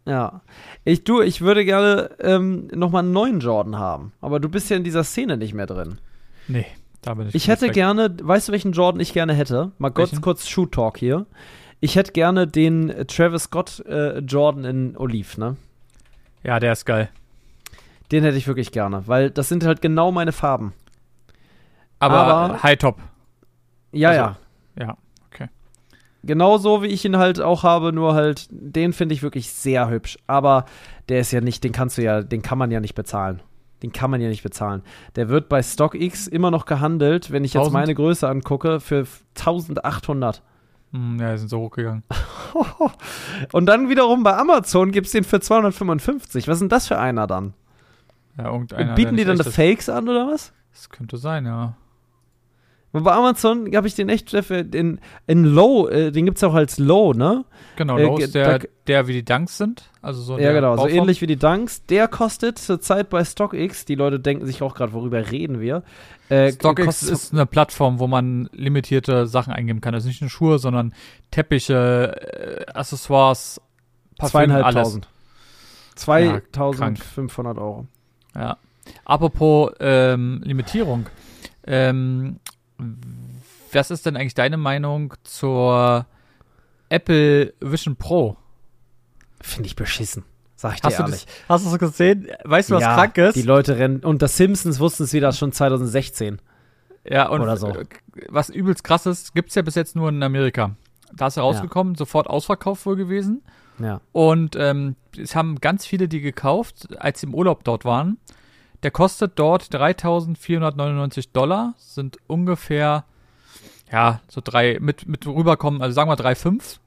Ja. Ich, du, ich würde gerne ähm, nochmal einen neuen Jordan haben. Aber du bist ja in dieser Szene nicht mehr drin. Nee, ich. Ich hätte gerne, weißt du, welchen Jordan ich gerne hätte? Mal kurz, kurz Shoe Talk hier. Ich hätte gerne den Travis Scott äh, Jordan in Oliv, ne? Ja, der ist geil. Den hätte ich wirklich gerne, weil das sind halt genau meine Farben. Aber, Aber High Top. Ja, also, ja. Ja, okay. Genauso wie ich ihn halt auch habe, nur halt, den finde ich wirklich sehr hübsch. Aber der ist ja nicht, den kannst du ja, den kann man ja nicht bezahlen. Den kann man ja nicht bezahlen. Der wird bei StockX immer noch gehandelt, wenn ich 1000? jetzt meine Größe angucke, für 1800. Hm, ja, die sind so hochgegangen. Und dann wiederum bei Amazon gibt es den für 255. Was ist denn das für einer dann? Ja, irgendeiner. Und bieten die dann Fakes an oder was? Das könnte sein, ja. Bei Amazon habe ich den echt Jeff, in, in Low, äh, den gibt es auch als Low, ne? Genau, Äh, Low ge- ist der, da- der wie die Dunks sind. Also so Ja, genau, so Bauform. ähnlich wie die Dunks. Der kostet zurzeit bei StockX, die Leute denken sich auch gerade, worüber reden wir? Äh, StockX ist eine Plattform, wo man limitierte Sachen eingeben kann. Also nicht nur Schuhe, sondern Teppiche, äh, Accessoires, Parfüm, alles. zweieinhalbtausend. 2500 Euro. Ja. Apropos ähm, Limitierung. Ähm, was ist denn eigentlich deine Meinung zur Apple Vision Pro? Finde ich beschissen. Sag ich dir Hast du, ehrlich. das, hast du das gesehen? Weißt du, was ja, krank ist? Die Leute rennen. Und das Simpsons wussten es wieder schon 2016. ja, und oder so. äh, was übelst krass ist, gibt's ja bis jetzt nur in Amerika. Da ist er rausgekommen, sofort ausverkauft wohl gewesen. Ja. Und ähm, es haben ganz viele die gekauft, als sie im Urlaub dort waren. Der kostet dort 3.499 Dollar, sind ungefähr, ja, so drei, mit, mit rüberkommen, also sagen wir 3,5,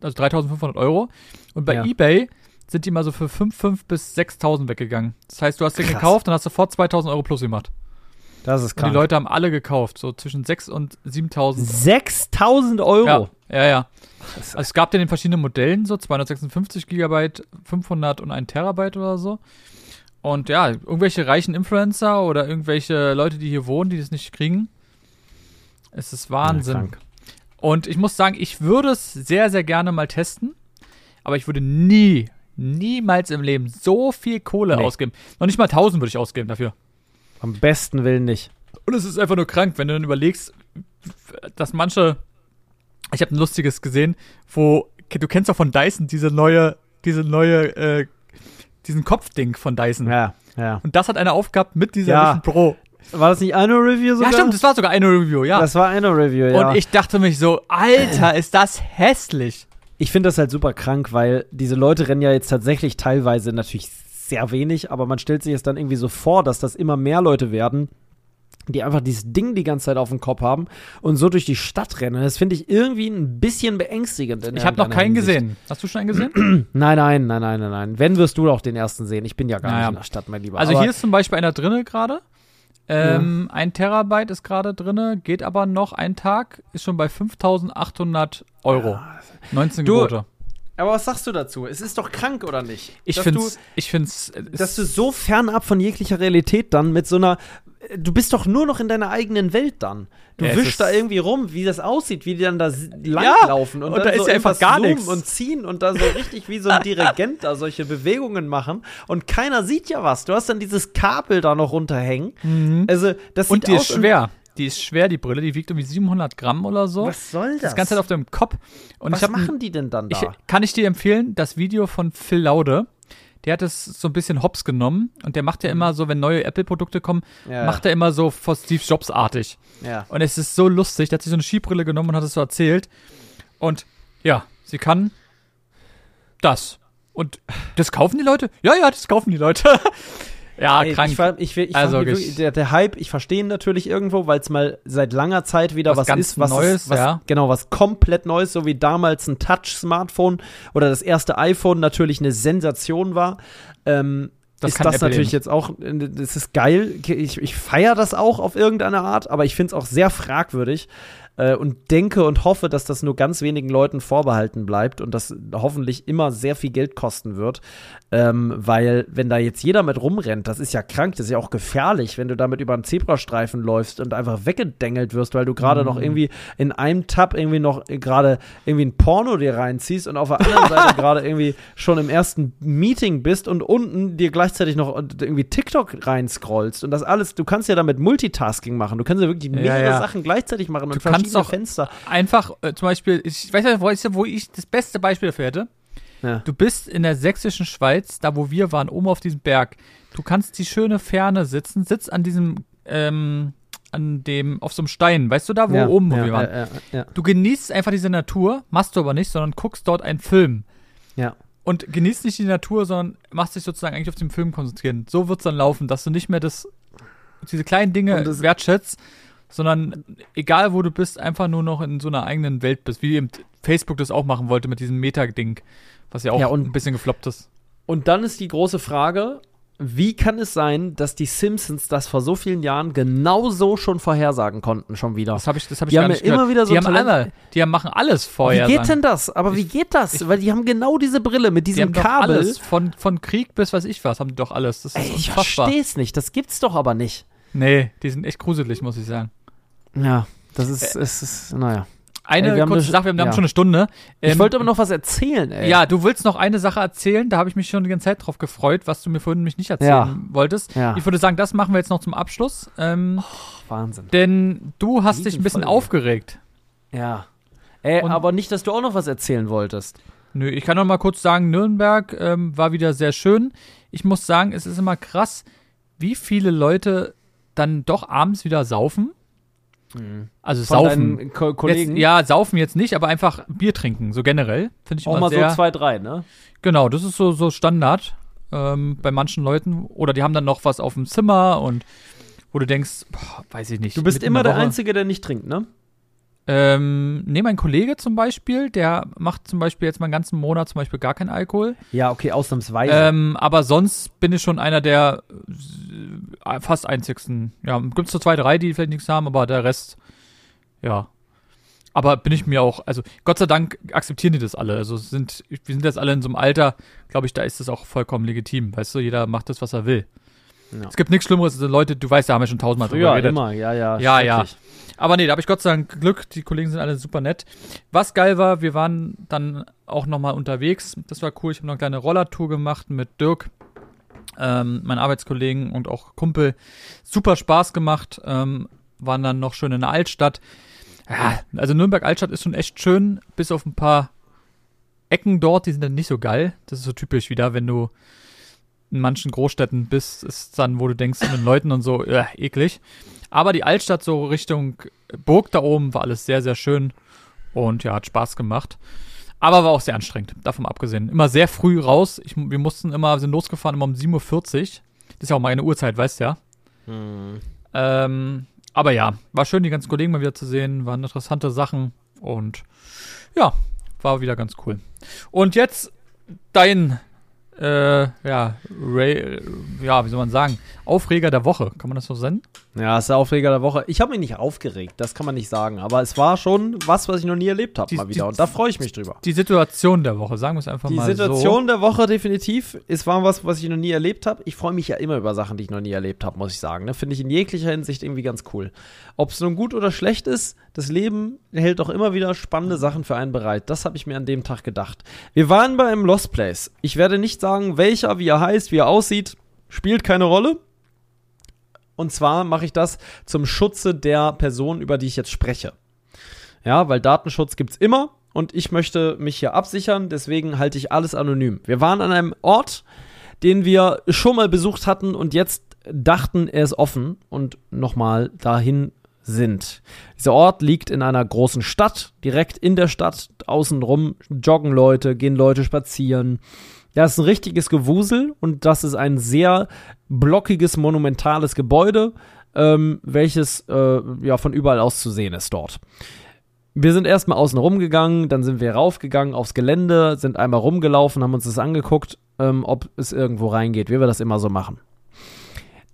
also 3.500 Euro. Und bei Ja. Ebay sind die mal so für 5,5 bis 6.000 weggegangen. Das heißt, du hast den Krass. gekauft und hast sofort 2.000 Euro plus gemacht. Das ist Und die krank. Leute haben alle gekauft, so zwischen 6 und 7.000 6000 Euro. ja, ja, ja. Also es gab den in verschiedenen Modellen, so 256 Gigabyte, 500 und 1 Terabyte oder so. Und ja, irgendwelche reichen Influencer oder irgendwelche Leute, die hier wohnen, die das nicht kriegen. Es ist Wahnsinn. Ja, und ich muss sagen, ich würde es sehr, sehr gerne mal testen. Aber ich würde nie, niemals im Leben so viel Kohle Nee. ausgeben. Noch nicht mal 1000 würde ich ausgeben dafür. Am besten Willen nicht. Und es ist einfach nur krank, wenn du dann überlegst, dass manche. Ich habe ein lustiges gesehen, wo du kennst doch von Dyson diese neue, diese neue, äh, diesen Kopfding von Dyson. Ja, ja. Und das hat einer aufgehabt mit dieser Ja. Vision Pro. War das nicht eine Review sogar? Ja, stimmt, das war sogar eine Review, ja. Das war eine Review, ja. Und ich dachte mich so, Alter, ist das hässlich. ich finde das halt super krank, weil diese Leute rennen ja jetzt tatsächlich teilweise natürlich sehr wenig, aber man stellt sich es dann irgendwie so vor, dass das immer mehr Leute werden, die einfach dieses Ding die ganze Zeit auf dem Kopf haben und so durch die Stadt rennen. Das finde ich irgendwie ein bisschen beängstigend. Ich habe noch keinen Hinsicht. gesehen. Hast du schon einen gesehen? Nein, nein, nein, nein, nein, nein. Wenn wirst du auch den ersten sehen. Ich bin ja gar Naja. nicht in der Stadt, mein Lieber. Also aber hier ist zum Beispiel einer drinne gerade. Ähm, Ein Terabyte ist gerade drinne, geht aber noch ein Tag, ist schon bei 5800 Euro. 19 Du, Gebote. Aber was sagst du dazu? Es ist doch krank, oder nicht? Ich find's, du- ich find's, äh, dass du so fernab von jeglicher Realität dann mit so einer. Du bist doch nur noch in deiner eigenen Welt dann. Du Ja, es wischst ist- da irgendwie rum, wie das aussieht, wie die dann da s- Ja, langlaufen und dann da ist so ja einfach gar nichts. und ziehen und da so richtig wie so ein Dirigent da solche Bewegungen machen und keiner sieht ja was. Du hast dann dieses Kabel da noch runterhängen. Also, das und sieht die ist aus und- schwer. Die ist schwer, die Brille, die wiegt irgendwie 700 Gramm oder so. Was soll das? Das ganze Zeit auf dem Kopf. Und was ich hab machen die denn dann da? Ich, kann ich dir empfehlen, das Video von Phil Laude. Der hat es so ein bisschen hops genommen und der macht ja immer so, wenn neue Apple-Produkte kommen. Ja. macht er immer so vor Steve Jobs-artig. ja. Und es ist so lustig, der hat sich so eine Skibrille genommen und hat es so erzählt. Und ja, sie kann das. Und das kaufen die Leute? Ja, ja, das kaufen die Leute. ja, Ey, krank. Ich, ich, ich, Also wirklich- der, der Hype, ich verstehe ihn natürlich irgendwo, weil es mal seit langer Zeit wieder Was was, ist, was Neues, ist, was, ja. genau, was komplett Neues, so wie damals ein Touch-Smartphone oder das erste iPhone natürlich eine Sensation war. Ähm, Das ist das Apple natürlich eben. jetzt auch, das ist geil. Ich, ich feiere das auch auf irgendeine Art, aber ich finde es auch sehr fragwürdig äh, und denke und hoffe, dass das nur ganz wenigen Leuten vorbehalten bleibt und das hoffentlich immer sehr viel Geld kosten wird. Ähm, weil, wenn da jetzt jeder mit rumrennt, das ist ja krank, das ist ja auch gefährlich, wenn du damit über einen Zebrastreifen läufst und einfach weggedengelt wirst, weil du gerade Mhm. noch irgendwie in einem Tab irgendwie noch gerade irgendwie ein Porno dir reinziehst und auf der anderen Seite gerade irgendwie schon im ersten Meeting bist und unten dir gleichzeitig noch irgendwie TikTok reinscrollst und das alles, du kannst ja damit Multitasking machen, du kannst ja wirklich mehrere ja. Sachen gleichzeitig machen und Du kannst verschiedene doch- Fenster. Einfach, äh, zum Beispiel, ich weiß nicht, wo ich, wo ich das beste Beispiel dafür hätte. Ja. Du bist in der sächsischen Schweiz, da wo wir waren, oben auf diesem Berg. Du kannst die schöne Ferne sitzen, sitzt an diesem, ähm, an dem, auf so einem Stein, weißt du da, wo ja, oben, wo ja, wir waren. Ja, ja, ja. Du genießt einfach diese Natur, machst du aber nicht, sondern guckst dort einen Film. ja. Und genießt nicht die Natur, sondern machst dich sozusagen eigentlich auf den Film konzentrieren. So wird's dann laufen, dass du nicht mehr das, diese kleinen Dinge wertschätzt, sondern egal wo du bist, einfach nur noch in so einer eigenen Welt bist, wie eben Facebook das auch machen wollte mit diesem Meta-Ding, was ja auch Ja, und- ein bisschen gefloppt ist. Und dann ist die große Frage, wie kann es sein, dass die Simpsons das vor so vielen Jahren genauso schon vorhersagen konnten, schon wieder? Das habe ich, das hab ich Die haben ja immer gehört. wieder so die haben alle, die haben, machen alles vorher. wie geht denn das? Aber wie geht das? Weil die haben genau diese Brille mit Die diesem doch Kabel. alles, von, von Krieg bis weiß ich was, haben die doch alles. Das ist Ey, ich verstehe es nicht. Das gibt's doch aber nicht. Nee, die sind echt gruselig, muss ich sagen. Ja, das ist, es ist, naja. Eine Ey, kurze Sache, wir haben, ja. schon eine Stunde. Ich Ähm, wollte aber noch was erzählen, ey. Ja, du willst noch eine Sache erzählen, da habe ich mich schon die ganze Zeit drauf gefreut, was du mir vorhin mich nicht erzählen Ja. wolltest. Ja. Ich würde sagen, das machen wir jetzt noch zum Abschluss. Ähm, Wahnsinn. denn du hast dich ein bisschen Folge. aufgeregt. Ja. Ey, Und- aber nicht, dass du auch noch was erzählen wolltest. Nö, ich kann noch mal kurz sagen, Nürnberg ähm, war wieder sehr schön. Ich muss sagen, es ist immer krass, wie viele Leute dann doch abends wieder saufen. Also Von saufen. Ko Kollegen. Jetzt, ja, saufen jetzt nicht, aber einfach Bier trinken, so generell. Finde ich auch immer mal sehr. so zwei, drei, ne? Genau, das ist so, so Standard ähm, bei manchen Leuten. Oder die haben dann noch was auf dem Zimmer und wo du denkst, boah, weiß ich nicht. Du bist immer der Woche. Einzige, der nicht trinkt, ne? Ähm, nee, mein Kollege zum Beispiel, der macht zum Beispiel jetzt mal einen ganzen Monat zum Beispiel gar keinen Alkohol. Ja, okay, ausnahmsweise. Ähm, aber sonst bin ich schon einer der äh, fast einzigsten. Ja, gibt es so zwei, drei, die vielleicht nichts haben, aber der Rest, ja. Aber bin ich mir auch, also Gott sei Dank akzeptieren die das alle. Also sind, wir sind jetzt alle in so einem Alter, glaube ich, da ist das auch vollkommen legitim. Weißt du, jeder macht das, was er will. Ja. Es gibt nichts Schlimmeres, als Leute, du weißt, da haben wir schon tausendmal drüber geredet. immer, ja, ja. Ja, ja. Aber nee, da habe ich Gott sei Dank Glück. Die Kollegen sind alle super nett. Was geil war, wir waren dann auch nochmal unterwegs. Das war cool. Ich habe noch eine kleine Rollertour gemacht mit Dirk, ähm, meinen Arbeitskollegen und auch Kumpel. Super Spaß gemacht. Ähm, waren dann noch schön in der Altstadt. Ja, also Nürnberg Altstadt ist schon echt schön, bis auf ein paar Ecken dort, die sind dann nicht so geil. Das ist so typisch wieder, wenn du in manchen Großstädten bist, ist dann, wo du denkst, mit den Leuten und so, äh, eklig. Aber die Altstadt so Richtung Burg da oben war alles sehr, sehr schön und ja, hat Spaß gemacht. Aber war auch sehr anstrengend, davon abgesehen. Immer sehr früh raus. Ich, wir mussten immer, sind losgefahren immer um 7.40 Uhr. Das ist ja auch meine Uhrzeit, weißt du ja. Hm. Ähm, aber ja, war schön, die ganzen Kollegen mal wieder zu sehen. Waren interessante Sachen und ja, war wieder ganz cool. Und jetzt dein, äh, ja, Ray, ja, wie soll man sagen, Aufreger der Woche. Kann man das so nennen? Ja, ist der Aufreger der Woche. Ich habe mich nicht aufgeregt, das kann man nicht sagen. Aber es war schon was, was ich noch nie erlebt habe, Die- mal wieder. die- Und da freue ich mich drüber. Die Situation der Woche, sagen wir es einfach Die mal Situation der Woche definitiv. Es war was, was ich noch nie erlebt habe. Ich freue mich ja immer über Sachen, die ich noch nie erlebt habe, muss ich sagen. Ne? Finde ich in jeglicher Hinsicht irgendwie ganz cool. Ob es nun gut oder schlecht ist, das Leben hält doch immer wieder spannende Sachen für einen bereit. Das habe ich mir an dem Tag gedacht. Wir waren bei einem Lost Place. Ich werde nicht sagen, welcher, wie er heißt, wie er aussieht. Spielt keine Rolle. Und zwar mache ich das zum Schutze der Person, über die ich jetzt spreche. Ja, weil Datenschutz gibt's immer und ich möchte mich hier absichern, deswegen halte ich alles anonym. Wir waren an einem Ort, den wir schon mal besucht hatten und jetzt dachten, er ist offen und nochmal dahin sind. Dieser Ort liegt in einer großen Stadt, direkt in der Stadt, außenrum joggen Leute, gehen Leute spazieren. Das ist ein richtiges Gewusel und das ist ein sehr blockiges, monumentales Gebäude, ähm, welches äh, ja von überall aus zu sehen ist dort. Wir sind erstmal außen rumgegangen, dann sind wir raufgegangen aufs Gelände, sind einmal rumgelaufen, haben uns das angeguckt, ähm, ob es irgendwo reingeht, wie wir das immer so machen.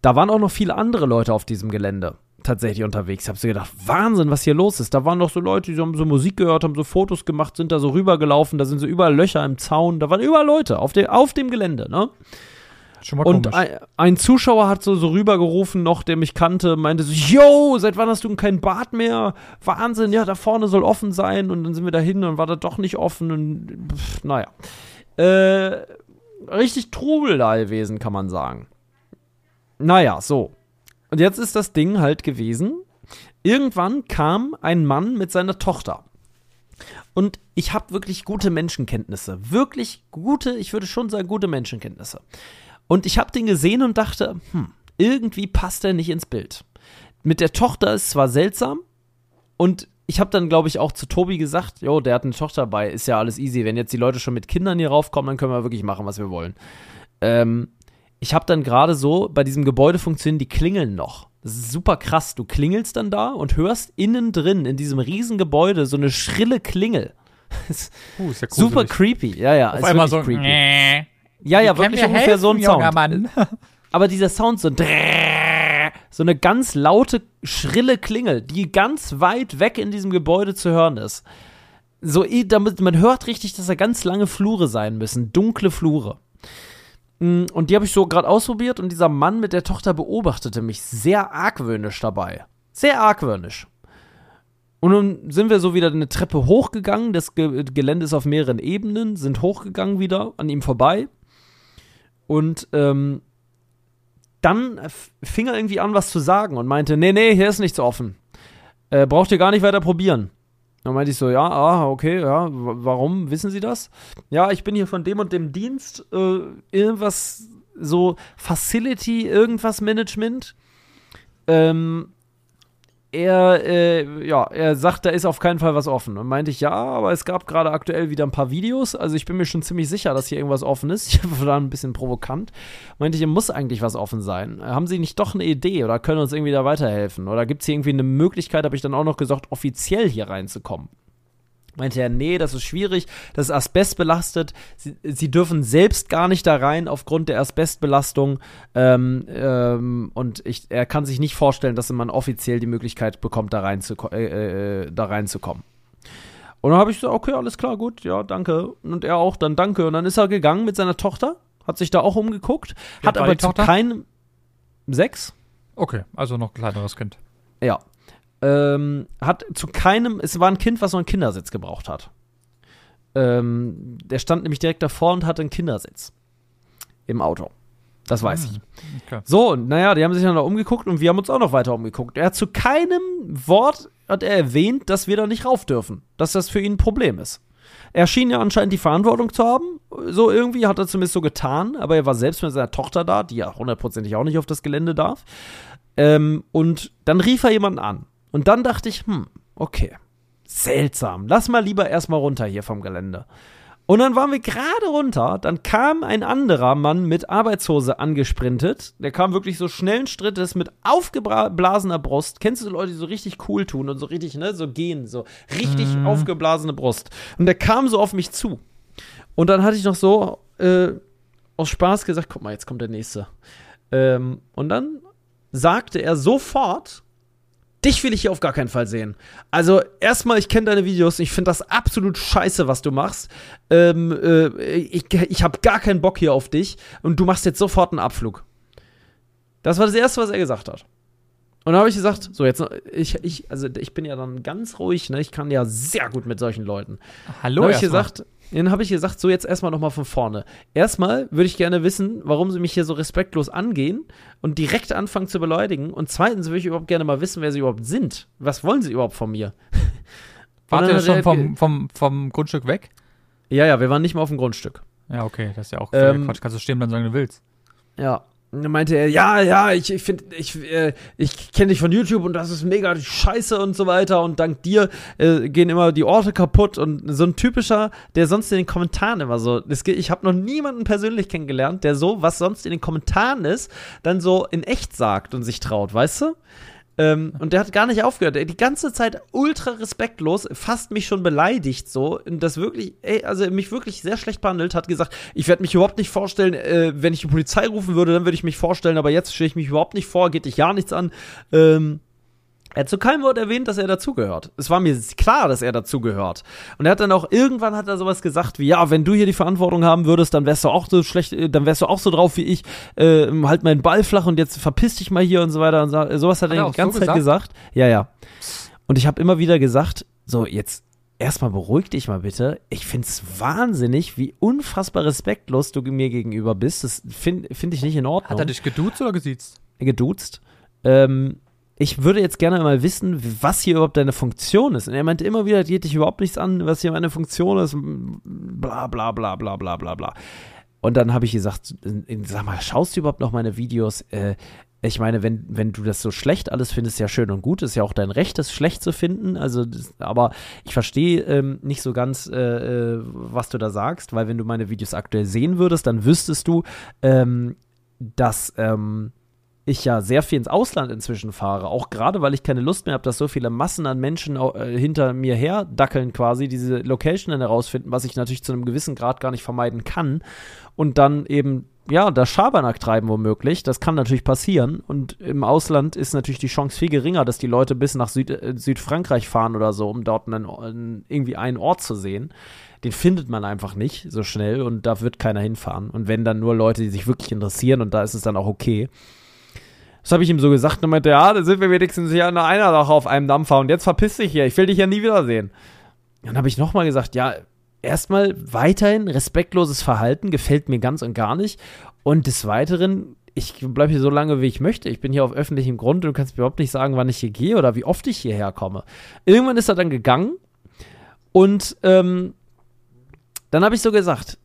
Da waren auch noch viele andere Leute auf diesem Gelände tatsächlich unterwegs. Ich habe so gedacht, Wahnsinn, was hier los ist. Da waren noch so Leute, die haben so Musik gehört, haben so Fotos gemacht, sind da so rübergelaufen, da sind so überall Löcher im Zaun, da waren überall Leute auf, de auf dem Gelände, ne? Schon mal Und ein, ein Zuschauer hat so, so rübergerufen, noch, der mich kannte, meinte so, yo, seit wann hast du kein Bad mehr? Wahnsinn, ja, da vorne soll offen sein. Und dann sind wir da hin und war da doch nicht offen und pff, naja. Äh, richtig Trubel da gewesen, kann man sagen. Naja, so. Und jetzt ist das Ding halt gewesen. Irgendwann kam ein Mann mit seiner Tochter. Und ich habe wirklich gute Menschenkenntnisse. Wirklich gute, ich würde schon sagen, gute Menschenkenntnisse. Und ich habe den gesehen und dachte, hm, irgendwie passt er nicht ins Bild. Mit der Tochter ist zwar seltsam und ich habe dann, glaube ich, auch zu Tobi gesagt, jo, der hat eine Tochter dabei, ist ja alles easy. Wenn jetzt die Leute schon mit Kindern hier raufkommen, dann können wir wirklich machen, was wir wollen. Ähm, ich habe dann gerade so, bei diesem Gebäude funktionieren die Klingeln noch. Das ist super krass. Du klingelst dann da und hörst innen drin, in diesem riesen Gebäude, so eine schrille Klingel. Ist ja Super creepy. Ja, ja. Auf ist einmal so, creepy. nee. Ja, ja, können wirklich wir ungefähr helfen, so ein Sound. Aber dieser Sound so so eine ganz laute, schrille Klingel, die ganz weit weg in diesem Gebäude zu hören ist. So, damit, man hört richtig, dass da ganz lange Flure sein müssen, dunkle Flure. Mm, und die habe ich so gerade ausprobiert und dieser Mann mit der Tochter beobachtete mich sehr argwöhnisch dabei. Sehr argwöhnisch. Und nun sind wir so wieder eine Treppe hochgegangen. Das Ge Gelände ist auf mehreren Ebenen, sind hochgegangen wieder an ihm vorbei. Und ähm, dann fing er irgendwie an, was zu sagen und meinte: Nee, nee, hier ist nichts offen. Äh, braucht ihr gar nicht weiter probieren. Dann meinte ich so, ja, ah, okay, ja, warum, wissen Sie das? Ja, ich bin hier von dem und dem Dienst, äh, irgendwas, so Facility, irgendwas Management. Ähm, er, äh, ja, er sagt, da ist auf keinen Fall was offen. Und meinte ich, ja, aber es gab gerade aktuell wieder ein paar Videos. Also ich bin mir schon ziemlich sicher, dass hier irgendwas offen ist. Ich war ein bisschen provokant. Meinte ich, hier muss eigentlich was offen sein. Haben Sie nicht doch eine Idee oder können uns irgendwie da weiterhelfen? Oder gibt es hier irgendwie eine Möglichkeit, habe ich dann auch noch gesagt, offiziell hier reinzukommen? Meinte er, nee, das ist schwierig, das ist asbestbelastet, sie, sie dürfen selbst gar nicht da rein aufgrund der Asbestbelastung ähm, ähm, und ich, er kann sich nicht vorstellen, dass man offiziell die Möglichkeit bekommt, da, rein zu, äh, äh, da reinzukommen. Und dann habe ich gesagt, okay, alles klar, gut, ja, danke. Und er auch, dann danke. Und dann ist er gegangen mit seiner Tochter, hat sich da auch umgeguckt, Wie hat aber zu keinem sechs. Okay, also noch ein kleineres Kind. Ja, ähm, hat zu keinem, es war ein Kind, was noch einen Kindersitz gebraucht hat. Ähm, der stand nämlich direkt davor und hatte einen Kindersitz im Auto. Das weiß ah, ich. Okay. So, und naja, die haben sich dann noch umgeguckt und wir haben uns auch noch weiter umgeguckt. Er hat zu keinem Wort hat er erwähnt, dass wir da nicht rauf dürfen. Dass das für ihn ein Problem ist. Er schien ja anscheinend die Verantwortung zu haben. So irgendwie hat er zumindest so getan, aber er war selbst mit seiner Tochter da, die ja hundertprozentig auch nicht auf das Gelände darf. Ähm, und dann rief er jemanden an. Und dann dachte ich, hm, okay, seltsam. Lass mal lieber erstmal runter hier vom Gelände. Und dann waren wir gerade runter, dann kam ein anderer Mann mit Arbeitshose angesprintet. Der kam wirklich so schnellen Strittes mit aufgeblasener Brust. Kennst du Leute, die so richtig cool tun und so richtig, ne, so gehen, so richtig mhm. aufgeblasene Brust. Und der kam so auf mich zu. Und dann hatte ich noch so äh, aus Spaß gesagt, guck mal, jetzt kommt der nächste. Ähm, und dann sagte er sofort, Dich will ich hier auf gar keinen Fall sehen. Also, erstmal, ich kenne deine Videos. Ich finde das absolut scheiße, was du machst. Ähm, äh, ich ich habe gar keinen Bock hier auf dich. Und du machst jetzt sofort einen Abflug. Das war das Erste, was er gesagt hat. Und dann habe ich gesagt, so jetzt, ich, ich, also ich bin ja dann ganz ruhig, ne? Ich kann ja sehr gut mit solchen Leuten. Hallo. Dann habe ich gesagt, dann habe ich gesagt, so jetzt erstmal nochmal von vorne. Erstmal würde ich gerne wissen, warum sie mich hier so respektlos angehen und direkt anfangen zu beleidigen. Und zweitens würde ich überhaupt gerne mal wissen, wer sie überhaupt sind. Was wollen sie überhaupt von mir? Wart ihr schon vom, vom, vom Grundstück weg? Ja, ja, wir waren nicht mal auf dem Grundstück. Ja, okay, das ist ja auch ähm, Quatsch. Kannst du stehen bleiben, sagen du willst. Ja, und dann meinte er, ja, ja, ich, ich finde, ich, äh, ich kenne dich von YouTube und das ist mega scheiße und so weiter und dank dir äh, gehen immer die Orte kaputt und so ein typischer, der sonst in den Kommentaren immer so, das, ich habe noch niemanden persönlich kennengelernt, der so, was sonst in den Kommentaren ist, dann so in echt sagt und sich traut, weißt du? Ähm, und der hat gar nicht aufgehört. Die ganze Zeit ultra respektlos, fast mich schon beleidigt so. Und das wirklich, ey, also mich wirklich sehr schlecht behandelt, hat gesagt, ich werde mich überhaupt nicht vorstellen, äh, wenn ich die Polizei rufen würde, dann würde ich mich vorstellen, aber jetzt stelle ich mich überhaupt nicht vor, geht dich gar nichts an. Ähm, er hat zu keinem Wort erwähnt, dass er dazugehört. Es war mir klar, dass er dazugehört. Und er hat dann auch irgendwann hat er sowas gesagt wie, ja, wenn du hier die Verantwortung haben würdest, dann wärst du auch so schlecht, äh, dann wärst du auch so drauf wie ich, äh, halt meinen Ball flach und jetzt verpiss dich mal hier und so weiter und so, sowas hat, hat er die ganze so Zeit gesagt? gesagt. Ja, ja. Und ich habe immer wieder gesagt, so jetzt erstmal beruhig dich mal bitte. Ich find's wahnsinnig, wie unfassbar respektlos du mir gegenüber bist. Das finde find ich nicht in Ordnung. Hat er dich geduzt oder gesiezt? Geduzt. Ähm, ich würde jetzt gerne mal wissen, was hier überhaupt deine Funktion ist. Und er meinte immer wieder, geht dich überhaupt nichts an, was hier meine Funktion ist, bla bla bla bla bla bla bla. Und dann habe ich gesagt, sag mal, schaust du überhaupt noch meine Videos? Äh, ich meine, wenn, wenn du das so schlecht alles findest, ja schön und gut, ist ja auch dein Recht, das schlecht zu finden. Also, das, aber ich verstehe ähm, nicht so ganz, äh, äh, was du da sagst, weil wenn du meine Videos aktuell sehen würdest, dann wüsstest du, ähm, dass ähm, ich ja sehr viel ins Ausland inzwischen fahre, auch gerade weil ich keine Lust mehr habe, dass so viele Massen an Menschen äh, hinter mir her dackeln quasi, diese Location dann herausfinden, was ich natürlich zu einem gewissen Grad gar nicht vermeiden kann und dann eben ja, da Schabernack treiben womöglich. Das kann natürlich passieren. Und im Ausland ist natürlich die Chance viel geringer, dass die Leute bis nach Süd, äh, Südfrankreich fahren oder so, um dort einen, einen, irgendwie einen Ort zu sehen. Den findet man einfach nicht so schnell und da wird keiner hinfahren. Und wenn dann nur Leute, die sich wirklich interessieren und da ist es dann auch okay. Das habe ich ihm so gesagt und meinte, ja, da sind wir wenigstens hier an einer Sache auf einem Dampfer und jetzt verpiss dich hier, ich will dich ja nie wiedersehen. Dann habe ich nochmal gesagt, ja, erstmal weiterhin respektloses Verhalten gefällt mir ganz und gar nicht. Und des Weiteren, ich bleibe hier so lange, wie ich möchte. Ich bin hier auf öffentlichem Grund und du kannst mir überhaupt nicht sagen, wann ich hier gehe oder wie oft ich hierher komme. Irgendwann ist er dann gegangen und ähm, dann habe ich so gesagt,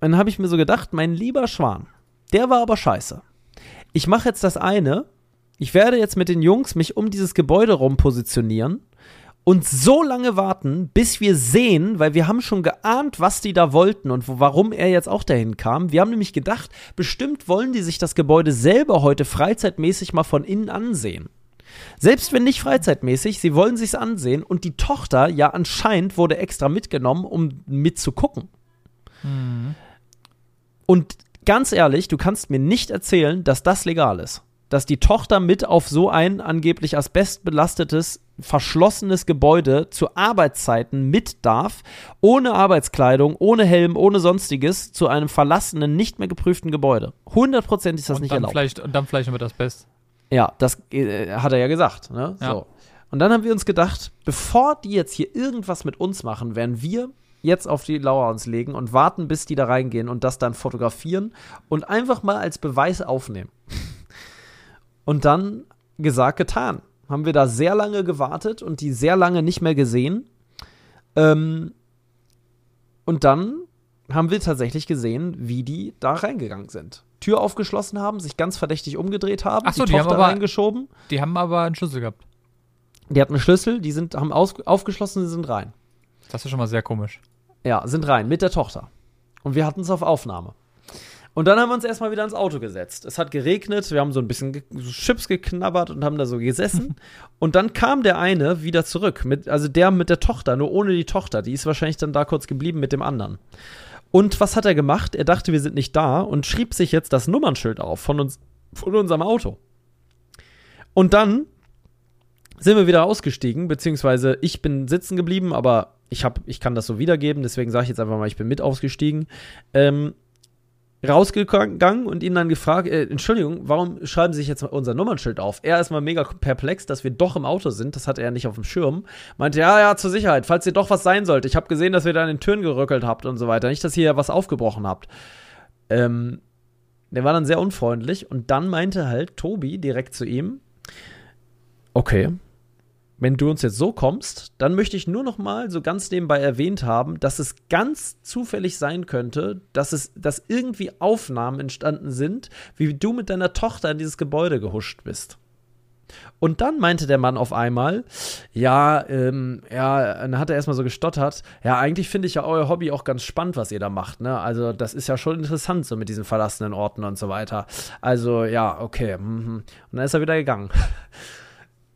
dann habe ich mir so gedacht, mein lieber Schwan, der war aber scheiße. Ich mache jetzt das eine, ich werde jetzt mit den Jungs mich um dieses Gebäude rum positionieren und so lange warten, bis wir sehen, weil wir haben schon geahnt, was die da wollten und warum er jetzt auch dahin kam. Wir haben nämlich gedacht, bestimmt wollen die sich das Gebäude selber heute freizeitmäßig mal von innen ansehen. Selbst wenn nicht freizeitmäßig, sie wollen sich's ansehen und die Tochter ja anscheinend wurde extra mitgenommen, um mitzugucken. Mhm. Und ganz ehrlich, du kannst mir nicht erzählen, dass das legal ist dass die Tochter mit auf so ein angeblich asbestbelastetes, verschlossenes Gebäude zu Arbeitszeiten mit darf, ohne Arbeitskleidung, ohne Helm, ohne sonstiges, zu einem verlassenen, nicht mehr geprüften Gebäude. Hundertprozentig ist das und nicht dann erlaubt. Vielleicht, und dann vielleicht mit Asbest. Ja, das äh, hat er ja gesagt. Ne? Ja. So. Und dann haben wir uns gedacht, bevor die jetzt hier irgendwas mit uns machen, werden wir jetzt auf die Lauer uns legen und warten, bis die da reingehen und das dann fotografieren und einfach mal als Beweis aufnehmen. Und dann gesagt, getan. Haben wir da sehr lange gewartet und die sehr lange nicht mehr gesehen. Ähm, und dann haben wir tatsächlich gesehen, wie die da reingegangen sind. Tür aufgeschlossen haben, sich ganz verdächtig umgedreht haben, Ach so, die, die Tochter haben aber- reingeschoben. Die haben aber einen Schlüssel gehabt. Die hatten einen Schlüssel, die sind, haben aus, aufgeschlossen, sie sind rein. Das ist schon mal sehr komisch. Ja, sind rein mit der Tochter. Und wir hatten es auf Aufnahme. Und dann haben wir uns erstmal wieder ins Auto gesetzt. Es hat geregnet, wir haben so ein bisschen ge Chips geknabbert und haben da so gesessen. und dann kam der eine wieder zurück, mit, also der mit der Tochter, nur ohne die Tochter. Die ist wahrscheinlich dann da kurz geblieben mit dem anderen. Und was hat er gemacht? Er dachte, wir sind nicht da und schrieb sich jetzt das Nummernschild auf von uns, von unserem Auto. Und dann sind wir wieder ausgestiegen, beziehungsweise ich bin sitzen geblieben, aber ich, hab, ich kann das so wiedergeben, deswegen sage ich jetzt einfach mal, ich bin mit ausgestiegen. Ähm, rausgegangen und ihn dann gefragt, äh, Entschuldigung, warum schreiben Sie sich jetzt unser Nummernschild auf? Er ist mal mega perplex, dass wir doch im Auto sind, das hatte er nicht auf dem Schirm. Meinte, ja, ja, zur Sicherheit, falls ihr doch was sein sollte. Ich habe gesehen, dass ihr da an den Türen gerückelt habt und so weiter. Nicht, dass ihr was aufgebrochen habt. Ähm, der war dann sehr unfreundlich und dann meinte halt Tobi direkt zu ihm, okay, wenn du uns jetzt so kommst, dann möchte ich nur noch mal so ganz nebenbei erwähnt haben, dass es ganz zufällig sein könnte, dass es, dass irgendwie Aufnahmen entstanden sind, wie du mit deiner Tochter in dieses Gebäude gehuscht bist. Und dann meinte der Mann auf einmal, ja, ähm, ja, dann hat er erstmal so gestottert, ja, eigentlich finde ich ja euer Hobby auch ganz spannend, was ihr da macht, ne? Also, das ist ja schon interessant, so mit diesen verlassenen Orten und so weiter. Also, ja, okay. Mhm. Und dann ist er wieder gegangen.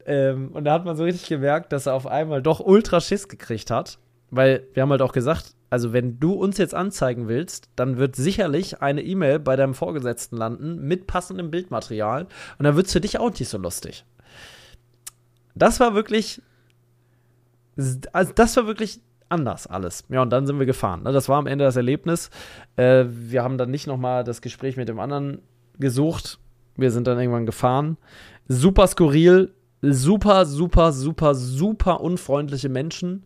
Ähm, und da hat man so richtig gemerkt, dass er auf einmal doch ultra Schiss gekriegt hat. Weil wir haben halt auch gesagt, also wenn du uns jetzt anzeigen willst, dann wird sicherlich eine E-Mail bei deinem Vorgesetzten landen mit passendem Bildmaterial. Und dann wird es für dich auch nicht so lustig. Das war wirklich. Also das war wirklich anders alles. Ja, und dann sind wir gefahren. Ne? Das war am Ende das Erlebnis. Äh, wir haben dann nicht nochmal das Gespräch mit dem anderen gesucht. Wir sind dann irgendwann gefahren. Super skurril, super, super, super, super unfreundliche Menschen,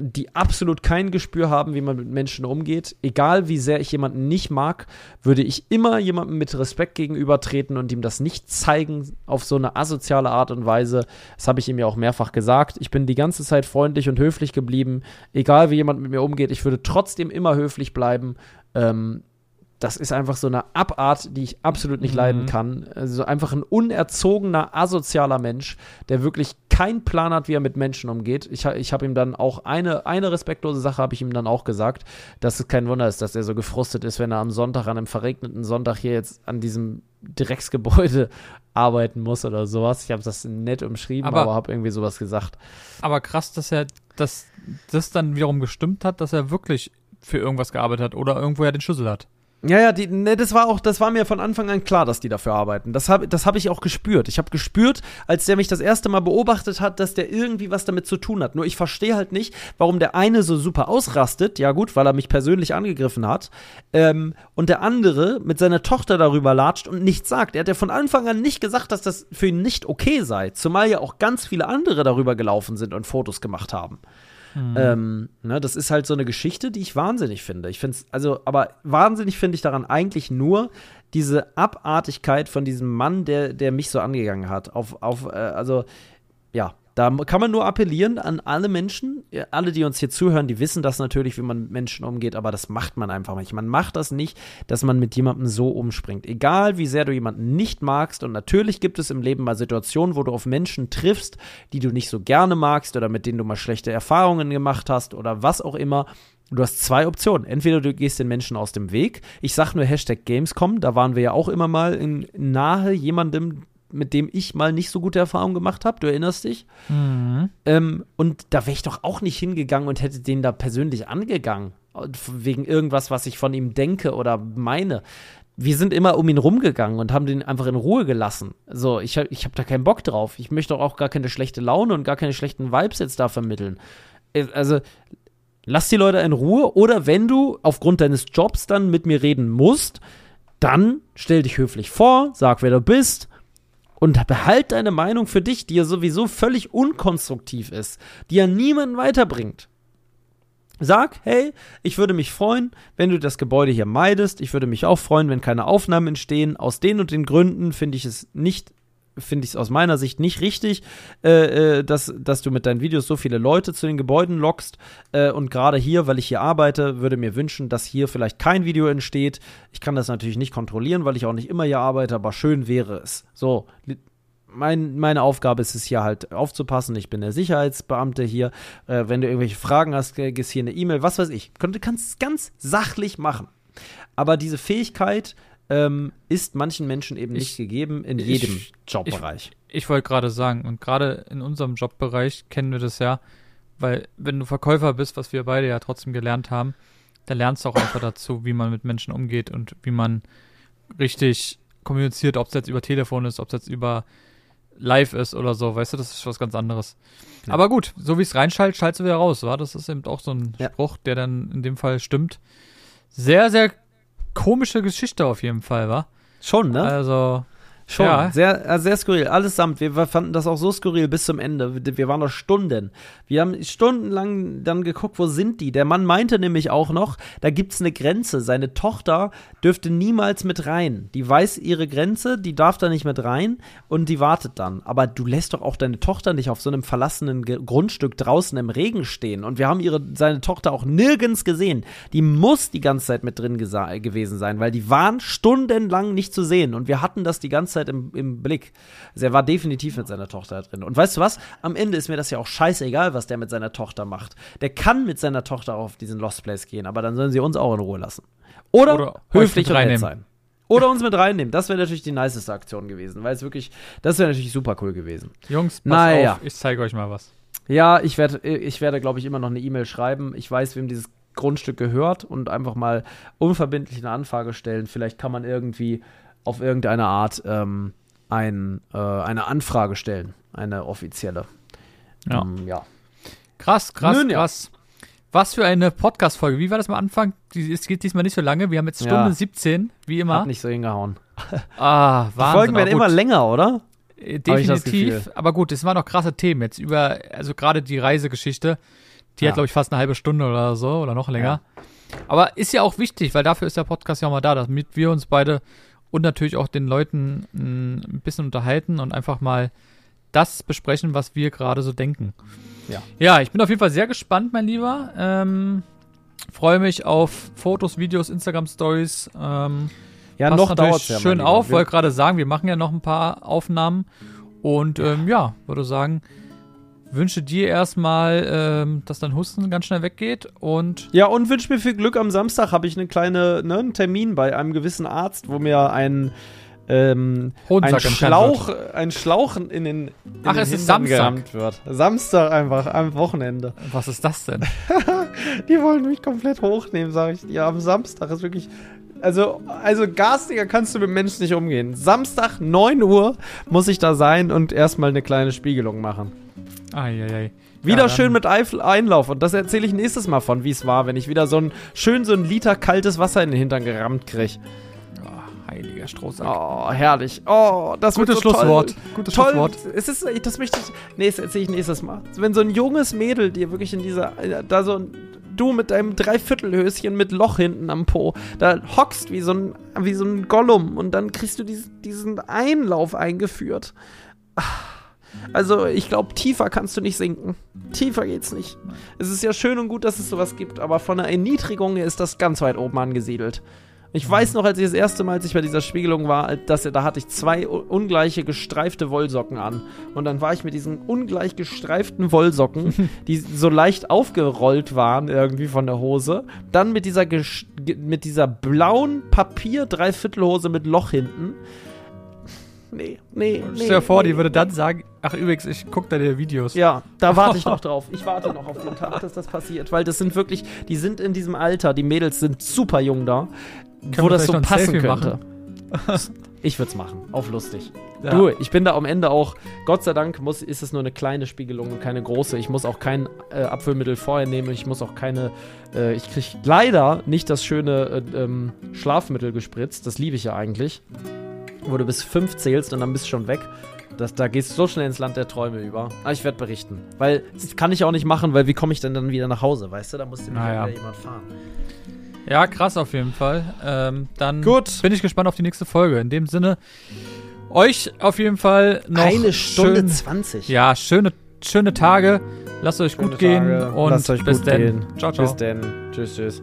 die absolut kein Gespür haben, wie man mit Menschen umgeht. Egal wie sehr ich jemanden nicht mag, würde ich immer jemandem mit Respekt gegenübertreten und ihm das nicht zeigen auf so eine asoziale Art und Weise. Das habe ich ihm ja auch mehrfach gesagt. Ich bin die ganze Zeit freundlich und höflich geblieben. Egal wie jemand mit mir umgeht, ich würde trotzdem immer höflich bleiben. Ähm, das ist einfach so eine Abart, die ich absolut nicht Mhm. leiden kann. Also einfach ein unerzogener, asozialer Mensch, der wirklich keinen Plan hat, wie er mit Menschen umgeht. Ich, ich habe ihm dann auch eine, eine respektlose Sache habe ich ihm dann auch gesagt, dass es kein Wunder ist, dass er so gefrustet ist, wenn er am Sonntag, an einem verregneten Sonntag hier jetzt an diesem Drecksgebäude arbeiten muss oder sowas. Ich habe das nett umschrieben, Aber- aber, habe irgendwie sowas gesagt. Aber krass, dass er dass das dann wiederum gestimmt hat, dass er wirklich für irgendwas gearbeitet hat oder irgendwo ja den Schlüssel hat. Ja, ja, die, ne, das war auch, das war mir von Anfang an klar, dass die dafür arbeiten. Das habe das hab ich auch gespürt. Ich habe gespürt, als der mich das erste Mal beobachtet hat, dass der irgendwie was damit zu tun hat. Nur ich verstehe halt nicht, warum der eine so super ausrastet. Ja, gut, weil er mich persönlich angegriffen hat. Ähm, und der andere mit seiner Tochter darüber latscht und nichts sagt. Er hat ja von Anfang an nicht gesagt, dass das für ihn nicht okay sei. Zumal ja auch ganz viele andere darüber gelaufen sind und Fotos gemacht haben. Mhm. Ähm, ne, das ist halt so eine Geschichte, die ich wahnsinnig finde. Ich finde es, also, aber wahnsinnig finde ich daran eigentlich nur diese Abartigkeit von diesem Mann, der, der mich so angegangen hat. Auf, auf, äh, also, ja, da kann man nur appellieren an alle Menschen, alle, die uns hier zuhören, die wissen das natürlich, wie man mit Menschen umgeht, aber das macht man einfach nicht. Man macht das nicht, dass man mit jemandem so umspringt. Egal, wie sehr du jemanden nicht magst, und natürlich gibt es im Leben mal Situationen, wo du auf Menschen triffst, die du nicht so gerne magst oder mit denen du mal schlechte Erfahrungen gemacht hast oder was auch immer. Du hast zwei Optionen. Entweder du gehst den Menschen aus dem Weg. Ich sag nur Hashtag Gamescom, da waren wir ja auch immer mal nahe jemandem, mit dem ich mal nicht so gute Erfahrungen gemacht habe. Du erinnerst dich? Mhm. Ähm, und da wäre ich doch auch nicht hingegangen und hätte den da persönlich angegangen. Wegen irgendwas, was ich von ihm denke oder meine. Wir sind immer um ihn rumgegangen und haben den einfach in Ruhe gelassen. So, ich, ich habe da keinen Bock drauf. Ich möchte auch gar keine schlechte Laune und gar keine schlechten Vibes jetzt da vermitteln. Äh, also, lass die Leute in Ruhe oder wenn du aufgrund deines Jobs dann mit mir reden musst, dann stell dich höflich vor, sag, wer du bist und behalt deine Meinung für dich, die ja sowieso völlig unkonstruktiv ist, die ja niemanden weiterbringt. Sag, hey, ich würde mich freuen, wenn du das Gebäude hier meidest. Ich würde mich auch freuen, wenn keine Aufnahmen entstehen. Aus den und den Gründen finde ich es nicht finde ich es aus meiner Sicht nicht richtig, äh, äh, dass, dass du mit deinen Videos so viele Leute zu den Gebäuden lockst. Äh, und gerade hier, weil ich hier arbeite, würde mir wünschen, dass hier vielleicht kein Video entsteht. Ich kann das natürlich nicht kontrollieren, weil ich auch nicht immer hier arbeite, aber schön wäre es. So, mein, meine Aufgabe ist es hier halt aufzupassen. Ich bin der Sicherheitsbeamte hier. Äh, wenn du irgendwelche Fragen hast, gehst hier eine E-Mail, was weiß ich. Du kannst es ganz sachlich machen. Aber diese Fähigkeit, ähm, ist manchen Menschen eben ich, nicht gegeben in jedem ich, Jobbereich. Ich, ich wollte gerade sagen, und gerade in unserem Jobbereich kennen wir das ja, weil wenn du Verkäufer bist, was wir beide ja trotzdem gelernt haben, dann lernst du auch einfach dazu, wie man mit Menschen umgeht und wie man richtig kommuniziert, ob es jetzt über Telefon ist, ob es jetzt über live ist oder so, weißt du, das ist was ganz anderes. Ja. Aber gut, so wie es reinschaltet, schaltest du wieder raus, war? Das ist eben auch so ein ja. Spruch, der dann in dem Fall stimmt. Sehr, sehr komische Geschichte auf jeden Fall, war. Schon, ne? Also, Schon, ja. sehr, äh, sehr skurril. Allesamt. Wir fanden das auch so skurril bis zum Ende. Wir waren da Stunden. Wir haben stundenlang dann geguckt, wo sind die? Der Mann meinte nämlich auch noch, da gibt es eine Grenze. Seine Tochter dürfte niemals mit rein. Die weiß ihre Grenze, die darf da nicht mit rein und die wartet dann. Aber du lässt doch auch deine Tochter nicht auf so einem verlassenen Ge Grundstück draußen im Regen stehen. Und wir haben ihre, seine Tochter auch nirgends gesehen. Die muss die ganze Zeit mit drin gewesen sein, weil die waren stundenlang nicht zu sehen. Und wir hatten das die ganze Zeit Zeit im, im Blick. Also er war definitiv mit seiner Tochter drin. Und weißt du was? Am Ende ist mir das ja auch scheißegal, was der mit seiner Tochter macht. Der kann mit seiner Tochter auf diesen Lost Place gehen, aber dann sollen sie uns auch in Ruhe lassen. Oder, Oder höflich und nett sein. Oder uns mit reinnehmen. Das wäre natürlich die niceste Aktion gewesen, weil es wirklich, das wäre natürlich super cool gewesen. Jungs, pass naja. auf, ich zeige euch mal was. Ja, ich werde, ich werde, glaube ich, immer noch eine E-Mail schreiben. Ich weiß, wem dieses Grundstück gehört und einfach mal unverbindlich eine Anfrage stellen. Vielleicht kann man irgendwie auf irgendeine Art ähm, ein, äh, eine Anfrage stellen, eine offizielle. Ja. Ähm, ja. Krass, krass, Nun, krass. Ja. Was für eine Podcast-Folge. Wie war das am Anfang? Es geht diesmal nicht so lange. Wir haben jetzt Stunde ja. 17, wie immer. Hat nicht so hingehauen. Ah, Wahnsinn. Die Folgen werden immer länger, oder? Äh, definitiv. Aber gut, es waren noch krasse Themen jetzt über, also gerade die Reisegeschichte. Die ja. hat, glaube ich, fast eine halbe Stunde oder so oder noch länger. Ja. Aber ist ja auch wichtig, weil dafür ist der Podcast ja auch mal da, damit wir uns beide und natürlich auch den Leuten ein bisschen unterhalten und einfach mal das besprechen, was wir gerade so denken. Ja. ja, ich bin auf jeden Fall sehr gespannt, mein Lieber. Ähm, Freue mich auf Fotos, Videos, Instagram-Stories. Ähm, ja, noch dauert es ja. Schön auf, wollte gerade sagen, wir machen ja noch ein paar Aufnahmen. Und ähm, ja, würde sagen, wünsche dir erstmal, ähm, dass dein Husten ganz schnell weggeht und. Ja, und wünsche mir viel Glück. Am Samstag habe ich eine kleine, ne, einen Termin bei einem gewissen Arzt, wo mir ein. Ähm, ein Schlauch, ein Schlauch in den in Ach, den es ist Samstag wird. Samstag einfach am Wochenende. Was ist das denn? Die wollen mich komplett hochnehmen, sage ich dir. Am Samstag ist wirklich Also, also garstiger kannst du mit Menschen nicht umgehen. Samstag, 9 Uhr muss ich da sein und erstmal eine kleine Spiegelung machen. Eieiei. Wieder Ja, schön mit Eifel Einlauf. Und das erzähle ich nächstes Mal von, wie es war, wenn ich wieder so ein schön so ein Liter kaltes Wasser in den Hintern gerammt krieg. Oh, heiliger Strohsack. Oh, herrlich. Oh, das Gutes so Schlusswort. Toll. Gutes toll. Schlusswort. Es ist, das möchte ich. Nee, das erzähle ich nächstes Mal. Wenn so ein junges Mädel dir wirklich in dieser. Da so ein. Du mit deinem Dreiviertelhöschen mit Loch hinten am Po, da hockst wie so ein, wie so ein Gollum und dann kriegst du diesen, diesen Einlauf eingeführt. Ah. Also, ich glaube, tiefer kannst du nicht sinken. Tiefer geht's nicht. Es ist ja schön und gut, dass es sowas gibt, aber von der Erniedrigung her ist das ganz weit oben angesiedelt. Ich weiß noch, als ich das erste Mal, als ich bei dieser Spiegelung war, dass, da hatte ich zwei ungleiche gestreifte Wollsocken an. Und dann war ich mit diesen ungleich gestreiften Wollsocken, die so leicht aufgerollt waren irgendwie von der Hose, dann mit dieser, mit dieser blauen Papier-Dreiviertelhose mit Loch hinten. Nee, nee, nee. Stell dir vor, nee. die würde dann sagen, ach übrigens, ich guck da dir Videos. Ja, da warte ich noch drauf. Ich warte noch auf den Tag, dass das passiert, weil das sind wirklich, die sind in diesem Alter, die Mädels sind super jung da, wo wir das so passen Selfie könnte. Ich würde es machen, auf lustig. Ja. Du, ich bin da am Ende auch, Gott sei Dank muss, ist es nur eine kleine Spiegelung und keine große. Ich muss auch kein äh, Abfüllmittel vorher nehmen. Ich muss auch keine, äh, ich kriege leider nicht das schöne äh, ähm, Schlafmittel gespritzt. Das liebe ich ja eigentlich. Wo du bis fünf zählst und dann bist du schon weg. Das, da gehst du so schnell ins Land der Träume über. Aber ich werde berichten. Weil, das kann ich auch nicht machen, weil wie komme ich denn dann wieder nach Hause, weißt du? Da muss Naja. ja wieder jemand fahren. Ja, krass auf jeden Fall. Ähm, dann Gut. bin ich gespannt auf die nächste Folge. In dem Sinne, euch auf jeden Fall noch Eine Stunde schön, 20. Ja, schöne, schöne Tage. Lasst euch Schöne gut gehen Tage. und Lasst euch bis gehen. Ciao, ciao. Bis dann. Tschüss, tschüss.